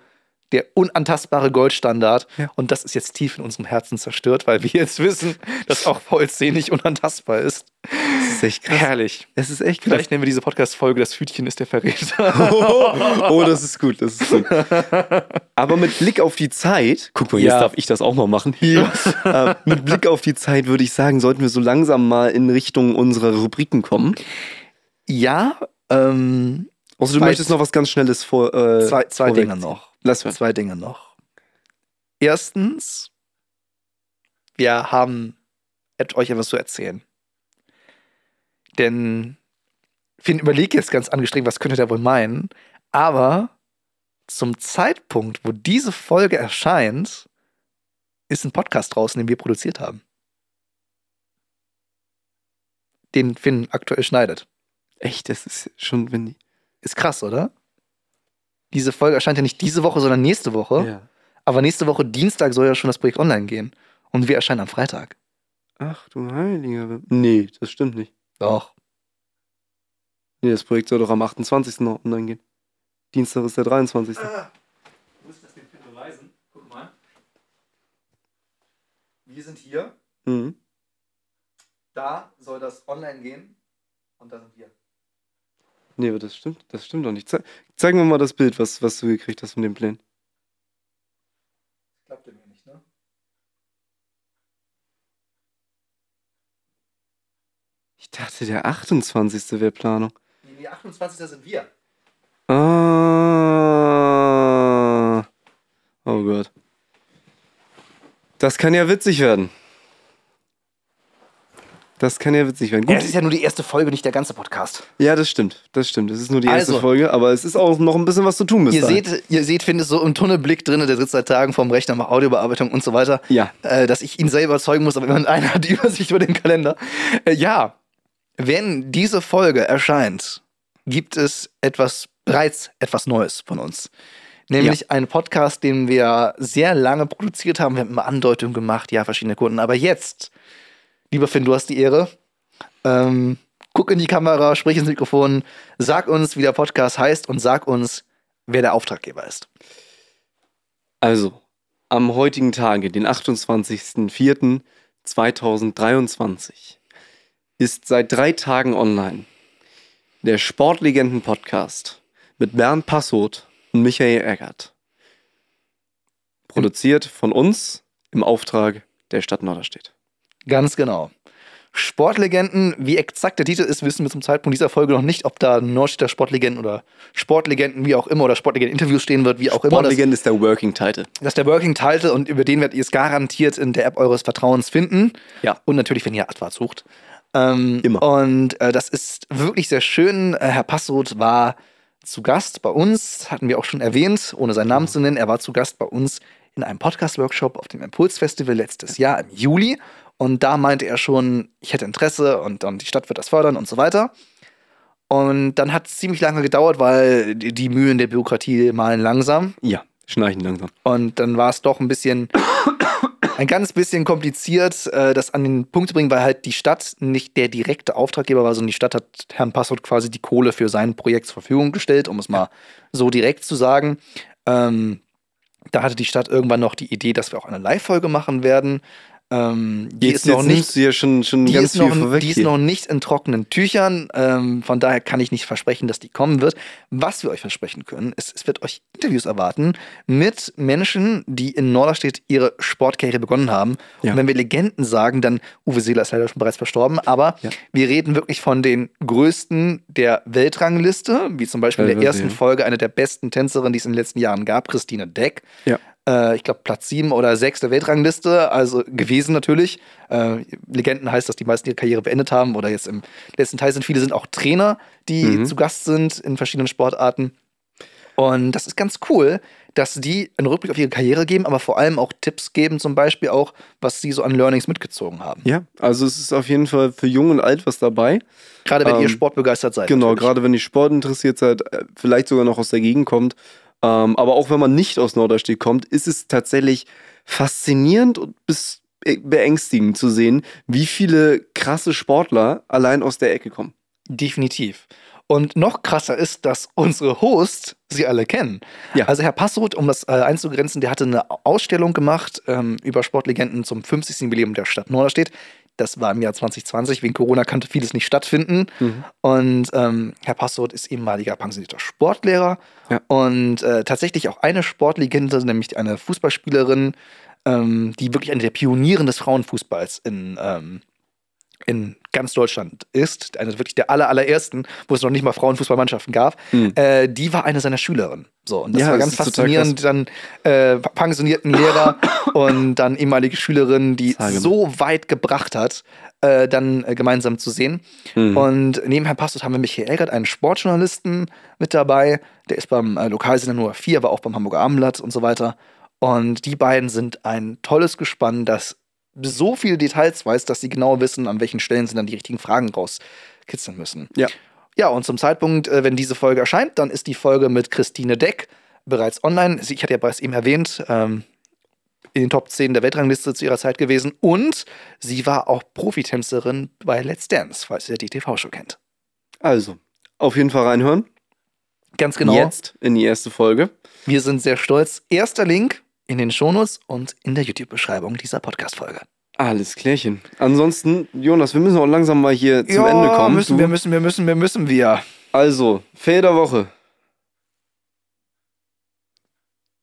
der unantastbare Goldstandard. Ja. Und das ist jetzt tief in unserem Herzen zerstört, weil wir jetzt wissen, dass auch VLC nicht unantastbar ist. Das ist echt krass. Herrlich. Es ist echt krass. Vielleicht nennen wir diese Podcast-Folge Das Hütchen ist der Verräter. oh, das ist gut, das ist gut. Aber mit Blick auf die Zeit, guck mal, jetzt Ja. darf ich das auch mal machen. äh, mit Blick auf die Zeit würde ich sagen, sollten wir so langsam mal in Richtung unserer Rubriken kommen. ja, ähm, Also du Zwei- möchtest noch was ganz Schnelles vor. Äh, zwei, zwei Dinge noch. Lass hören. Zwei Dinge noch. Erstens, wir haben euch etwas zu erzählen. Denn Finn überlegt jetzt ganz angestrengt, was könnte der wohl meinen. Aber zum Zeitpunkt, wo diese Folge erscheint, ist ein Podcast draußen, den wir produziert haben. Den Finn aktuell schneidet. Echt, das ist schon, wenn die. Ist krass, oder? Diese Folge erscheint ja nicht diese Woche, sondern nächste Woche. Ja. Aber nächste Woche Dienstag soll ja schon das Projekt online gehen. Und wir erscheinen am Freitag. Ach du Heiliger. Nee, das stimmt nicht. Doch. Nee, das Projekt soll doch am 28. noch online gehen. Dienstag ist der 23. Du musst das dem Film beweisen. Guck mal. Wir sind hier. Mhm. Da soll das online gehen. Und da sind wir. Nee, aber das stimmt, das stimmt doch nicht. Ze zeig mir mal das Bild, was, was du gekriegt hast von dem Plan. Klappt ja mir nicht, ne? Ich dachte, der 28. wäre Planung. Nee, die 28. sind wir. Ah. Oh Gott. Das kann ja witzig werden. Das kann ja witzig werden. Ja, Gut. es ist ja nur die erste Folge, nicht der ganze Podcast. Ja, das stimmt. Das stimmt. Das ist nur die erste Also. Folge, aber es ist auch noch ein bisschen was zu tun bis Ihr dahin. seht, ihr seht, Finn ist so im Tunnelblick drin, der sitzt seit Tagen vorm Rechner, macht Audiobearbeitung und so weiter. Ja. äh, dass ich ihn selber überzeugen muss, aber immerhin einer hat die Übersicht über den Kalender. Äh, ja, wenn diese Folge erscheint, gibt es etwas, bereits etwas Neues von uns. Nämlich einen Podcast, den wir sehr lange produziert haben. Wir haben immer Andeutungen gemacht, ja, verschiedene Kunden. Aber jetzt, lieber Finn, du hast die Ehre. Ähm, guck in die Kamera, sprich ins Mikrofon, sag uns, wie der Podcast heißt und sag uns, wer der Auftraggeber ist. Also, am heutigen Tage, den 28.04.2023, ist seit drei Tagen online der Sportlegenden-Podcast mit Bernd Passoth und Michael Eggert. Produziert von uns im Auftrag der Stadt Norderstedt. Ganz genau. Sportlegenden. Wie exakt der Titel ist, wissen wir zum Zeitpunkt dieser Folge noch nicht, ob da Nordstädter Sportlegenden oder Sportlegenden, wie auch immer, oder Sportlegenden-Interviews stehen wird, wie auch immer. Das, Sportlegende ist der Working Title. das ist der Working Title und über den werdet ihr es garantiert in der App eures Vertrauens finden. Ja. Und natürlich, wenn ihr Advart sucht. Ähm, Immer. Und äh, das ist wirklich sehr schön. Äh, Herr Passroth war zu Gast bei uns, hatten wir auch schon erwähnt, ohne seinen Namen zu nennen. Er war zu Gast bei uns in einem Podcast-Workshop auf dem Impuls-Festival letztes Jahr im Juli. Und da meinte er schon, ich hätte Interesse und, und die Stadt wird das fördern und so weiter. Und dann hat es ziemlich lange gedauert, weil die, die Mühlen der Bürokratie malen langsam. Ja, schnarchen langsam. Und dann war es doch ein bisschen, ein ganz bisschen kompliziert, äh, das an den Punkt zu bringen, weil halt die Stadt nicht der direkte Auftraggeber war, sondern die Stadt hat Herrn Passwort quasi die Kohle für sein Projekt zur Verfügung gestellt, um es mal so direkt zu sagen. Ähm, da hatte die Stadt irgendwann noch die Idee, dass wir auch eine Live-Folge machen werden. Ähm, die Jetzt, ist noch nicht ja schon, schon die ist, noch, die ist noch nicht in trockenen Tüchern. Ähm, von daher kann ich nicht versprechen, dass die kommen wird. Was wir euch versprechen können, ist, es wird euch Interviews erwarten mit Menschen, die in Norderstedt ihre Sportkarriere begonnen haben. Ja. Und wenn wir Legenden sagen, dann Uwe Seeler ist leider schon bereits verstorben, aber Ja. wir reden wirklich von den größten der Weltrangliste, wie zum Beispiel in der ersten. Folge eine der besten Tänzerinnen, die es in den letzten Jahren gab, Christine Deck Ja. Äh, ich glaube, Platz 7 oder 6 der Weltrangliste, also gewesen natürlich. Äh, Legenden heißt, dass die meisten ihre Karriere beendet haben oder jetzt im letzten Teil sind. Viele sind auch Trainer, die Mhm. zu Gast sind in verschiedenen Sportarten. Und das ist ganz cool, dass die einen Rückblick auf ihre Karriere geben, aber vor allem auch Tipps geben, zum Beispiel auch, was sie so an Learnings mitgezogen haben. Ja, also es ist auf jeden Fall für Jung und Alt was dabei. Gerade wenn Ähm, ihr sportbegeistert seid. Genau, natürlich. gerade wenn ihr Sport interessiert seid, äh, vielleicht sogar noch aus der Gegend kommt. Ähm, aber auch wenn man nicht aus Norderstedt kommt, ist es tatsächlich faszinierend und bis äh, beängstigend zu sehen, wie viele krasse Sportler allein aus der Ecke kommen. Definitiv. Und noch krasser ist, dass unsere Hosts sie alle kennen. Ja. Also Herr Passoth, um das äh, einzugrenzen, der hatte eine Ausstellung gemacht ähm, über Sportlegenden zum 50. Jubiläum der Stadt Norderstedt. Das war im Jahr 2020. Wegen Corona konnte vieles nicht stattfinden. Mhm. Und ähm, Herr Passoth ist ehemaliger pensionierter Sportlehrer Ja. und äh, tatsächlich auch eine Sportlegende, nämlich eine Fußballspielerin, ähm, die wirklich eine der Pionieren des Frauenfußballs in, ähm, in ganz Deutschland ist. Eine wirklich der aller, allerersten, wo es noch nicht mal Frauenfußballmannschaften gab. Mhm. Äh, die war eine seiner Schülerinnen. So, und das Ja, war das ganz total faszinierend. Dann äh, pensionierten Lehrer und dann ehemalige Schülerin, die so weit gebracht hat, äh, dann äh, gemeinsam zu sehen. Mhm. Und neben Herrn Pastor haben wir Michael Elgert, einen Sportjournalisten, mit dabei. Der ist beim äh, Lokalsender Nummer 4, aber auch beim Hamburger Abendblatt und so weiter. Und die beiden sind ein tolles Gespann, das so viele Details weiß, dass sie genau wissen, an welchen Stellen sie dann die richtigen Fragen rauskitzeln müssen. Ja. Ja, und zum Zeitpunkt, äh, wenn diese Folge erscheint, dann ist die Folge mit Christine Deck bereits online. Sie- Ich hatte ja bereits eben erwähnt, ähm, in den Top 10 der Weltrangliste zu ihrer Zeit gewesen. Und sie war auch Profitänzerin bei Let's Dance, falls ihr die TV-Show kennt. Also, auf jeden Fall reinhören. Ganz genau. Jetzt in die erste Folge. Wir sind sehr stolz. Erster Link in den Shownotes und in der YouTube-Beschreibung dieser Podcast-Folge. Alles klärchen. Ansonsten, Jonas, wir müssen auch langsam mal hier zum Ende kommen. müssen wir, müssen wir, müssen wir, müssen wir. Also, Fail der Woche.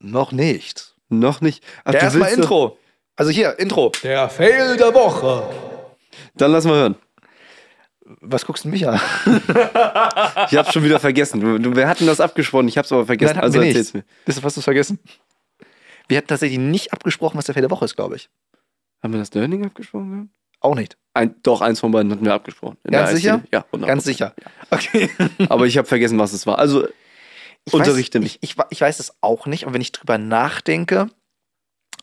Noch nicht. Noch nicht. Ach, Der du erstmal Intro. Also hier, Intro. Der Fail der Woche. Dann lass mal hören. Was guckst du mich an? Ich hab's schon wieder vergessen. Wir hatten das abgesprochen, ich hab's aber vergessen. Nein, also erzähl's nicht. mir. Bist du fast vergessen? Wir hatten tatsächlich nicht abgesprochen, was der Feld der Woche ist, glaube ich. Haben wir das Learning abgesprochen? gehabt? Auch nicht. Ein, doch, eins von beiden hatten wir abgesprochen. Ganz sicher? IC. Ja, 100%. Ganz sicher. Okay. Aber ich habe vergessen, was es war. Also, Ich Unterrichte weiß, mich. Ich, ich, ich weiß es auch nicht, und wenn ich drüber nachdenke,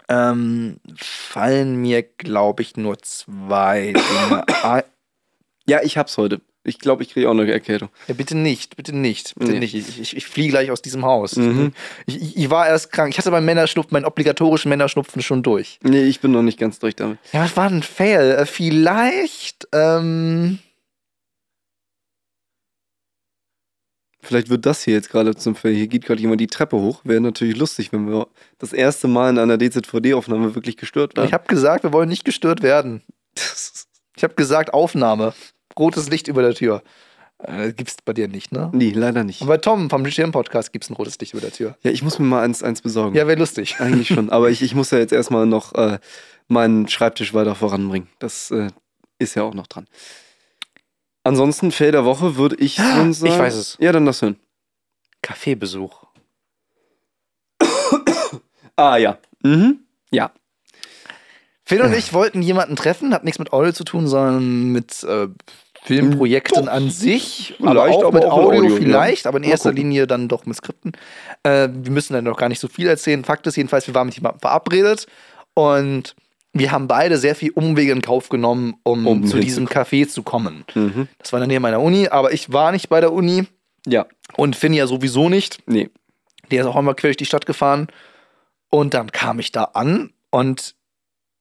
ähm, fallen mir, glaube ich, nur zwei Dinge ein. ja, ich hab's heute. Ich glaube, ich kriege auch eine Erkältung. Ja, bitte nicht, bitte nicht, bitte Nee. nicht. Ich, ich, ich fliege gleich aus diesem Haus. Mhm. Ich, ich, war erst krank. Ich hatte meinen Männerschnupfen, meinen obligatorischen Männerschnupfen schon durch. Nee, ich bin noch nicht ganz durch damit. Ja, was war denn Fail? Äh, Vielleicht, ähm, Vielleicht wird das hier jetzt gerade zum Fall. Hier geht gerade jemand die Treppe hoch. Wäre natürlich lustig, wenn wir das erste Mal in einer DZVD-Aufnahme wirklich gestört werden. ich habe gesagt, wir wollen nicht gestört werden. Ich habe gesagt, Aufnahme. Rotes Licht über der Tür. Äh, gibt's bei dir nicht, ne? nee, leider nicht. Und bei Tom vom Schirm-Podcast gibt's ein rotes Licht über der Tür. Ja, ich muss mir mal eins, eins besorgen. Ja, wäre lustig. Eigentlich schon. Aber ich, ich muss ja jetzt erstmal noch äh, meinen Schreibtisch weiter voranbringen. Das äh, ist ja auch noch dran. Ansonsten, Fail der Woche würde ich schon sagen. Ich weiß es. Ja, dann lass hören. Kaffeebesuch. Ah, ja. Mhm. Ja. Phil und ich wollten jemanden treffen, hat nichts mit Audio zu tun, sondern mit äh, Filmprojekten Doch. an sich. Vielleicht, aber auch aber mit auch mit Audio, Audio, ja. vielleicht, aber in erster. Linie dann doch mit Skripten. Äh, wir müssen dann noch gar nicht so viel erzählen. Fakt ist jedenfalls, wir waren mit jemandem verabredet und wir haben beide sehr viel Umwege in Kauf genommen, um, Um zu diesem Café zu kommen. Mhm. Das war in der Nähe meiner Uni, aber ich war nicht bei der Uni Ja. und Finn ja sowieso nicht. Nee. Der ist auch einmal quer durch die Stadt gefahren. Und dann kam ich da an und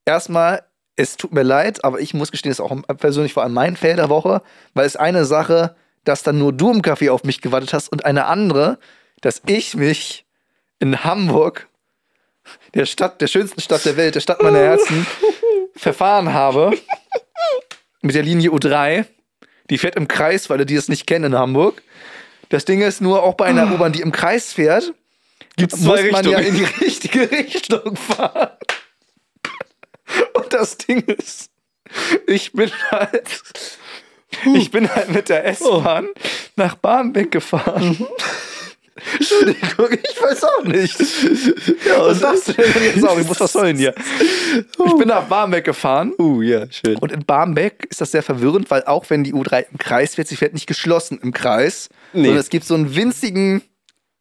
erstmal, es tut mir leid, aber ich muss gestehen, das ist auch persönlich vor allem mein Fail der Woche, weil es eine Sache, dass dann nur du im Café auf mich gewartet hast und eine andere, dass ich mich in Hamburg, der Stadt, der schönsten Stadt der Welt, der Stadt meiner Herzen, verfahren habe mit der Linie U3. Die fährt im Kreis, weil die es nicht kennen in Hamburg. Das Ding ist nur, auch bei einer U-Bahn, die im Kreis fährt, Gibt's muss zwei man ja in Richtungen. die richtige Richtung fahren. Und das Ding ist, ich bin halt, ich bin halt mit der S-Bahn nach Barmbek gefahren. Entschuldigung, ich weiß auch nicht. Ja, was sagst du denn jetzt auch? Ich muss was sollen hier. Ich bin nach Barmbek gefahren. Uh, ja, schön. Und in Barmbek ist das sehr verwirrend, weil auch wenn die U3 im Kreis fährt, sie fährt nicht geschlossen im Kreis, Nee. sondern es gibt so einen winzigen,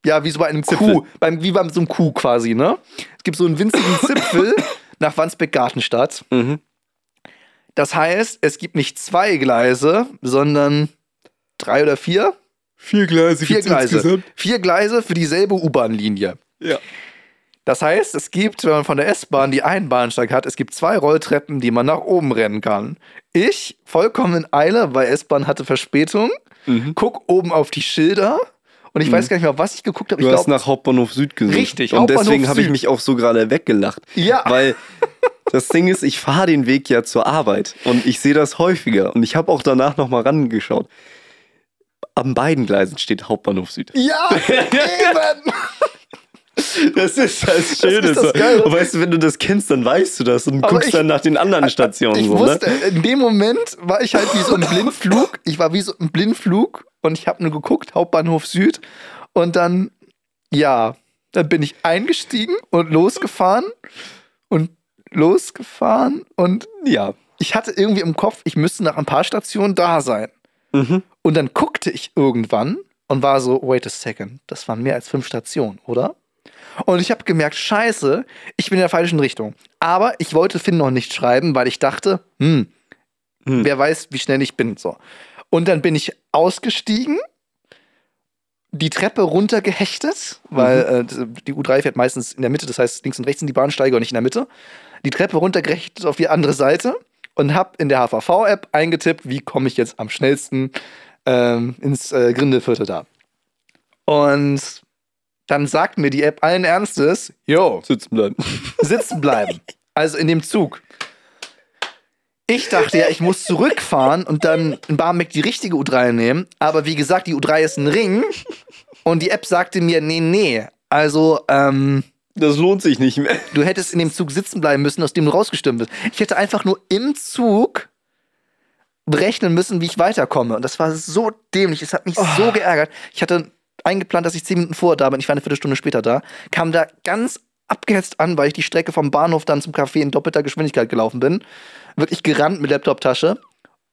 ja, wie so bei einem Zipfel. Kuh, beim, wie bei so einem Kuh quasi, ne? Es gibt so einen winzigen Zipfel nach Wandsbek-Gartenstadt. Mhm. Das heißt, es gibt nicht zwei Gleise, sondern drei oder vier? Vier Gleise. Vier Gleise. insgesamt. Vier Gleise für dieselbe U-Bahn-Linie. Ja. Das heißt, es gibt, wenn man von der S-Bahn die einen Bahnsteig hat, es gibt zwei Rolltreppen, die man nach oben rennen kann. Ich, vollkommen in Eile, weil S-Bahn hatte Verspätung, Mhm. guck oben auf die Schilder und ich weiß gar nicht mehr, was ich geguckt habe. Du Ich hast nach Hauptbahnhof Süd gesucht. Richtig, Und Hauptbahnhof deswegen habe ich mich auch so gerade weggelacht. Ja. Weil das Ding ist, ich fahre den Weg ja zur Arbeit und ich sehe das häufiger. Und ich habe auch danach nochmal rangeschaut. An beiden Gleisen steht Hauptbahnhof Süd. ja, eben. Das ist das Schöne ist das so. Geile. Und weißt du, wenn du das kennst, dann weißt du das und Aber guckst ich- dann nach den anderen Stationen. Ich so, wusste, ne? in dem Moment war ich halt wie so im Blindflug. Ich war wie so im Blindflug und ich habe nur geguckt, Hauptbahnhof Süd. Und dann, ja, dann bin ich eingestiegen und losgefahren und losgefahren und Ja. ich hatte irgendwie im Kopf, ich müsste nach ein paar Stationen da sein. Mhm. Und dann guckte ich irgendwann und war so, wait a second, das waren mehr als fünf Stationen, oder? Und ich habe gemerkt, scheiße, ich bin in der falschen Richtung. Aber ich wollte Finn noch nicht schreiben, weil ich dachte, hm, Hm. wer weiß, wie schnell ich bin. So. Und dann bin ich ausgestiegen, die Treppe runtergehechtet, weil äh, die U3 fährt meistens in der Mitte, das heißt links und rechts sind die Bahnsteige und nicht in der Mitte. Die Treppe runtergehechtet auf die andere Seite und habe in der HVV-App eingetippt, wie komme ich jetzt am schnellsten ähm, ins äh, Grindelviertel da. Und dann sagt mir die App allen Ernstes, yo, Sitzen bleiben. sitzen bleiben. Also in dem Zug. Ich dachte ja, ich muss zurückfahren und dann in Barmbek die richtige U3 nehmen. Aber wie gesagt, die U3 ist ein Ring. Und die App sagte mir, nee, nee. Also, ähm, Das lohnt sich nicht mehr. du hättest in dem Zug sitzen bleiben müssen, aus dem du rausgestimmt bist. Ich hätte einfach nur im Zug berechnen müssen, wie ich weiterkomme. Und das war so dämlich. Es hat mich so geärgert. Ich hatte eingeplant, dass ich zehn Minuten vorher da bin. Ich war eine Viertelstunde später da. Kam da ganz abgehetzt an, weil ich die Strecke vom Bahnhof dann zum Café in doppelter Geschwindigkeit gelaufen bin. Wirklich gerannt mit Laptoptasche.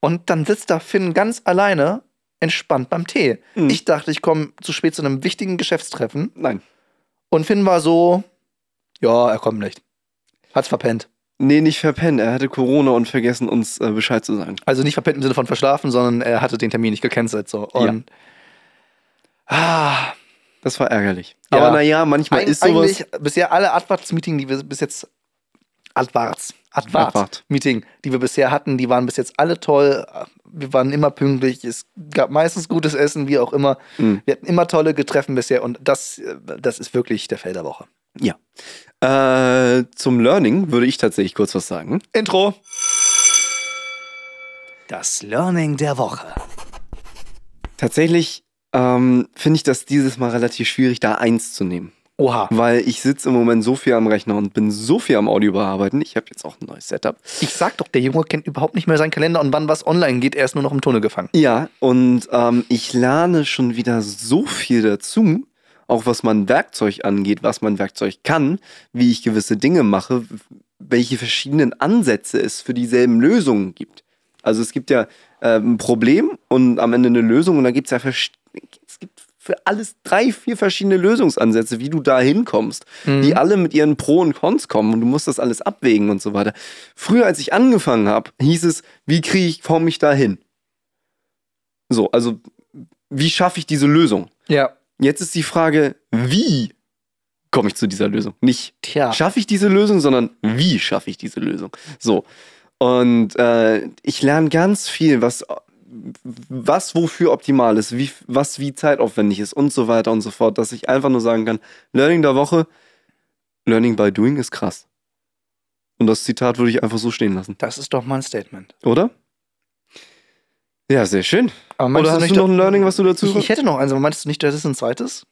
Und dann sitzt da Finn ganz alleine entspannt beim Tee. Ich dachte, ich komme zu spät zu einem wichtigen Geschäftstreffen. Nein. Und Finn war so, ja, er kommt nicht. Hat's verpennt. Nee, nicht verpennen. Er hatte Corona und vergessen, uns äh, Bescheid zu sagen. Also nicht verpennt im Sinne von verschlafen, sondern er hatte den Termin nicht gecancelt. So. Und ah, Das war ärgerlich. Ja. Aber naja, manchmal eig ist sowas. eigentlich bisher alle Advarts-Meeting, die wir bis jetzt Advarts, Advart. Advart-Meeting, die wir bisher hatten, die waren bis jetzt alle toll. Wir waren immer pünktlich. Es gab meistens gutes Essen, wie auch immer. Mhm. Wir hatten immer tolle Getreffen bisher und das, äh, das ist wirklich der Fell der Woche. Ja. Äh, zum Learning würde ich tatsächlich kurz was sagen. Intro. Das Learning der Woche. Tatsächlich ähm, finde ich das dieses Mal relativ schwierig, da eins zu nehmen. Oha. weil ich sitze im Moment so viel am Rechner und bin so viel am Audio bearbeiten. Ich habe jetzt auch ein neues Setup. Ich sag doch, der Junge kennt überhaupt nicht mehr seinen Kalender und wann was online geht, er ist nur noch im Tunnel gefangen. Ja, und ähm, ich lerne schon wieder so viel dazu, auch was mein Werkzeug angeht, was mein Werkzeug kann, wie ich gewisse Dinge mache, welche verschiedenen Ansätze es für dieselben Lösungen gibt. Also es gibt ja äh, ein Problem und am Ende eine Lösung und dann gibt es ja vers- für alles drei, vier verschiedene Lösungsansätze, wie du da hinkommst, die alle mit ihren Pro und Cons kommen und du musst das alles abwägen und so weiter. Früher, als ich angefangen habe, hieß es, wie kriege ich, komme ich da hin? So, also wie schaffe ich diese Lösung? Ja. Jetzt ist die Frage, wie komme ich zu dieser Lösung? Nicht Tja. schaffe ich diese Lösung, sondern wie schaffe ich diese Lösung? So. Und äh, ich lerne ganz viel, was, was wofür optimal ist, wie, was wie zeitaufwendig ist und so weiter und so fort, dass ich einfach nur sagen kann, Learning der Woche, Learning by Doing ist krass. Und das Zitat würde ich einfach so stehen lassen, Das ist doch mal ein Statement. oder? Ja, sehr schön. Oder hast nicht, du noch ein Learning, was du dazu Ich, ich hätte noch eins, aber meinst du nicht, das ist ein zweites?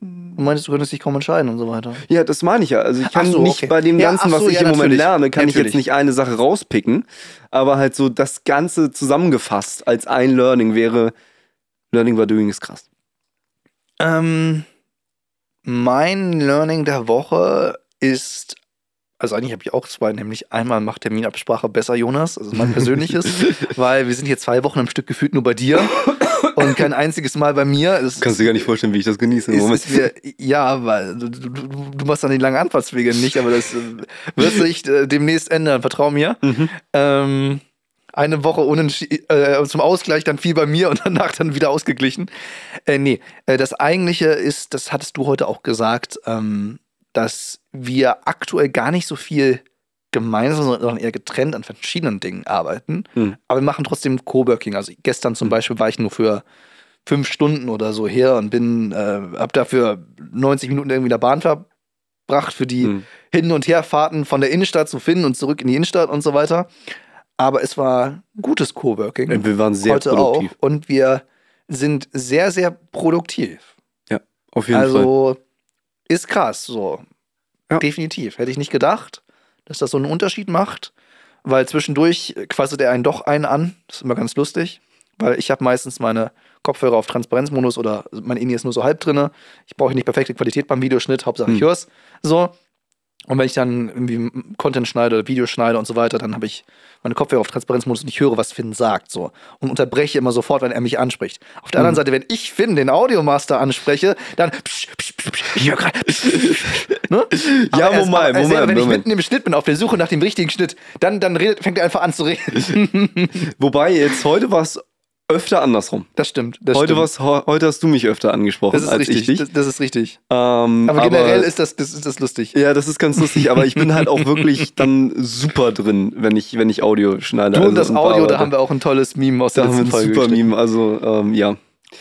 Du meinst, du könntest dich kaum entscheiden und so weiter. Ja, das meine ich ja. Also ich kann so, nicht okay. bei dem Ja, Ganzen, ach so, was ich ja, im Moment lerne, kann ich Natürlich. jetzt nicht eine Sache rauspicken. Aber halt so das Ganze zusammengefasst als ein Learning wäre, Learning by Doing ist krass. Ähm, mein Learning der Woche ist, also eigentlich habe ich auch zwei, nämlich einmal macht Terminabsprache besser, Jonas, also mein persönliches, weil wir sind hier zwei Wochen am Stück gefühlt nur bei dir und kein einziges Mal bei mir. Es, Kannst du dir gar nicht vorstellen, wie ich das genieße im Moment. mir, ja, weil du, du, du du machst dann die langen Anfahrtswege nicht, aber das äh, wird sich äh, demnächst ändern, vertrau mir. Mhm. Ähm, eine Woche ohne äh, zum Ausgleich dann viel bei mir und danach dann wieder ausgeglichen. Äh, nee, äh, das eigentliche ist, das hattest du heute auch gesagt, ähm, dass wir aktuell gar nicht so viel gemeinsam, sondern eher getrennt an verschiedenen Dingen arbeiten. Hm. Aber wir machen trotzdem Coworking. Also gestern zum Beispiel war ich nur für fünf Stunden oder so her und bin, äh, hab dafür 90 Minuten irgendwie in der Bahn verbracht für die Hm. Hin- und Herfahrten von der Innenstadt zu finden und zurück in die Innenstadt und so weiter. Aber es war gutes Coworking. Wir waren sehr heute produktiv. auch. Und wir sind sehr, sehr produktiv. Auf jeden Fall. Also ist krass, so. Ja. Definitiv. Hätte ich nicht gedacht, dass das so einen Unterschied macht. Weil zwischendurch quasselt er einen doch einen an. Das ist immer ganz lustig. Weil ich habe meistens meine Kopfhörer auf Transparenzmodus oder mein Ini ist nur so halb drinne. Ich brauche nicht perfekte Qualität beim Videoschnitt, Hauptsache ich Hm. hör's. So. Und wenn ich dann irgendwie Content schneide Videos schneide und so weiter, dann habe ich meine Kopfhörer auf Transparenzmodus und ich höre, was Finn sagt. So. Und unterbreche immer sofort, wenn er mich anspricht. Auf der anderen Mhm. Seite, wenn ich Finn, den Audiomaster, anspreche, dann. Psch, psch, psch, ich höre gerade. Ne? Ja, Aber er- Moment, er selber, Moment, Wenn ich mitten im Schnitt bin, auf der Suche nach dem richtigen Schnitt, dann, dann redet, fängt er einfach an zu reden. Wobei, jetzt heute war es öfter andersrum. Das stimmt. Das Heute, stimmt. war's, ho- heute hast du mich öfter angesprochen Das ist als richtig. ich dich. Das, das ist richtig. Ähm, Aber generell ist das, das, ist das lustig. Ja, das ist ganz lustig, aber ich bin halt auch wirklich dann super drin, wenn ich, wenn ich Audio schneide. Du und das Audio, da haben wir auch ein tolles Meme aus da der haben wir letzten ein Folge. super gestellt. Meme, also ähm, ja.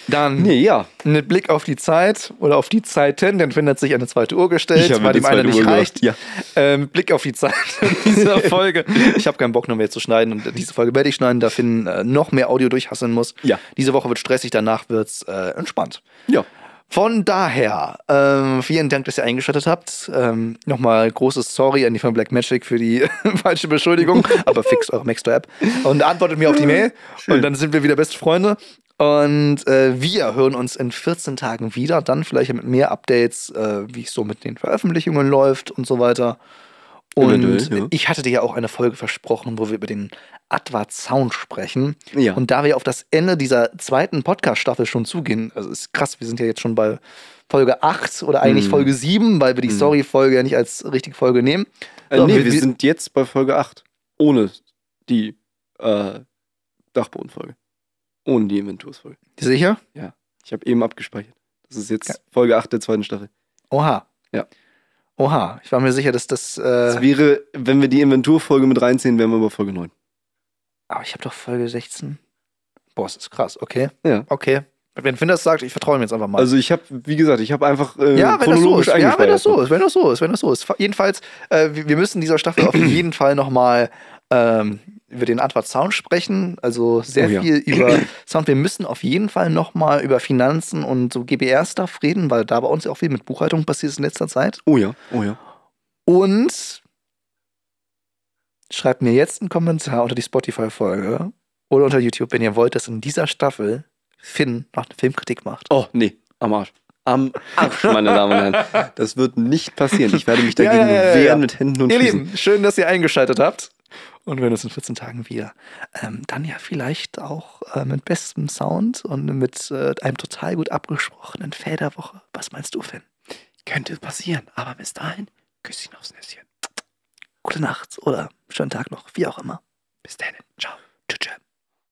Dann Nee, ja. mit Blick auf die Zeit oder auf die Zeiten, denn Finn hat sich eine zweite Uhr gestellt, weil die ihm eine zweite nicht Uhr reicht. ja. Ähm, Blick auf die Zeit dieser Folge. Ich habe keinen Bock noch mehr zu schneiden und diese Folge werde ich schneiden, da Finn äh, noch mehr Audio durchhasseln muss. Ja. Diese Woche wird stressig, danach wird es äh, entspannt. Ja. Von daher, ähm, vielen Dank, dass ihr eingeschaltet habt. Ähm, Nochmal großes Sorry an die von Black Magic für die falsche Beschuldigung, aber fixt eure Maxtor-App und antwortet mir auf die Mail und dann sind wir wieder beste Freunde. Und äh, wir hören uns in 14 Tagen wieder, dann vielleicht mit mehr Updates, äh, wie es so mit den Veröffentlichungen läuft und so weiter. Und ja. ich hatte dir ja auch eine Folge versprochen, wo wir über den Advat Sound sprechen. Ja. Und da wir auf das Ende dieser zweiten Podcast-Staffel schon zugehen, also ist krass, wir sind ja jetzt schon bei Folge 8 oder eigentlich Mhm. Folge 7, weil wir die Story-Folge ja nicht als richtige Folge nehmen. Äh, So, nee, wir- wir, wir- sind jetzt bei Folge 8. Ohne die äh, Dachbodenfolge. Ohne die Inventursfolge. Sicher? Ich habe eben abgespeichert. Das ist jetzt Folge 8 der zweiten Staffel. Oha. Ja. Oha. Ich war mir sicher, dass das. Das Äh, wäre, wenn wir die Inventurfolge mit reinziehen, wären wir bei Folge 9. aber ich habe doch Folge 16. Boah, das ist krass. Okay. Ja. Okay. Wenn Finn das sagt, ich vertraue ihm jetzt einfach mal. Also ich habe, wie gesagt, ich habe einfach äh, ja, wenn das so ist. Ja, wenn das so ist, wenn das so ist, wenn das so ist. Jedenfalls, äh, wir wir müssen dieser Staffel auf jeden Fall nochmal ähm, über den Antwort Sound sprechen. Also sehr Oh ja. viel über Sound. Wir müssen auf jeden Fall nochmal über Finanzen und so GBR-Stuff reden, weil da bei uns ja auch viel mit Buchhaltung passiert ist in letzter Zeit. Oh ja, oh ja. Und schreibt mir jetzt einen Kommentar unter die Spotify-Folge oder unter YouTube, wenn ihr wollt, dass in dieser Staffel Finn noch eine Filmkritik macht. Oh, nee, am Arsch. Am Arsch, meine Damen und Herren. Das wird nicht passieren. Ich werde mich dagegen ja, ja, ja, wehren mit Händen und Ihr Füßen. Lieben, schön, dass ihr eingeschaltet habt. Und wir hören uns in 14 Tagen wieder. Ähm, dann ja vielleicht auch äh, mit bestem Sound und mit äh, einem total gut abgesprochenen Federwoche. Was meinst du, Finn? Könnte passieren, aber bis dahin, Küsschen aufs Nüsschen. Gute Nacht oder schönen Tag noch, wie auch immer. Bis dann. Ciao.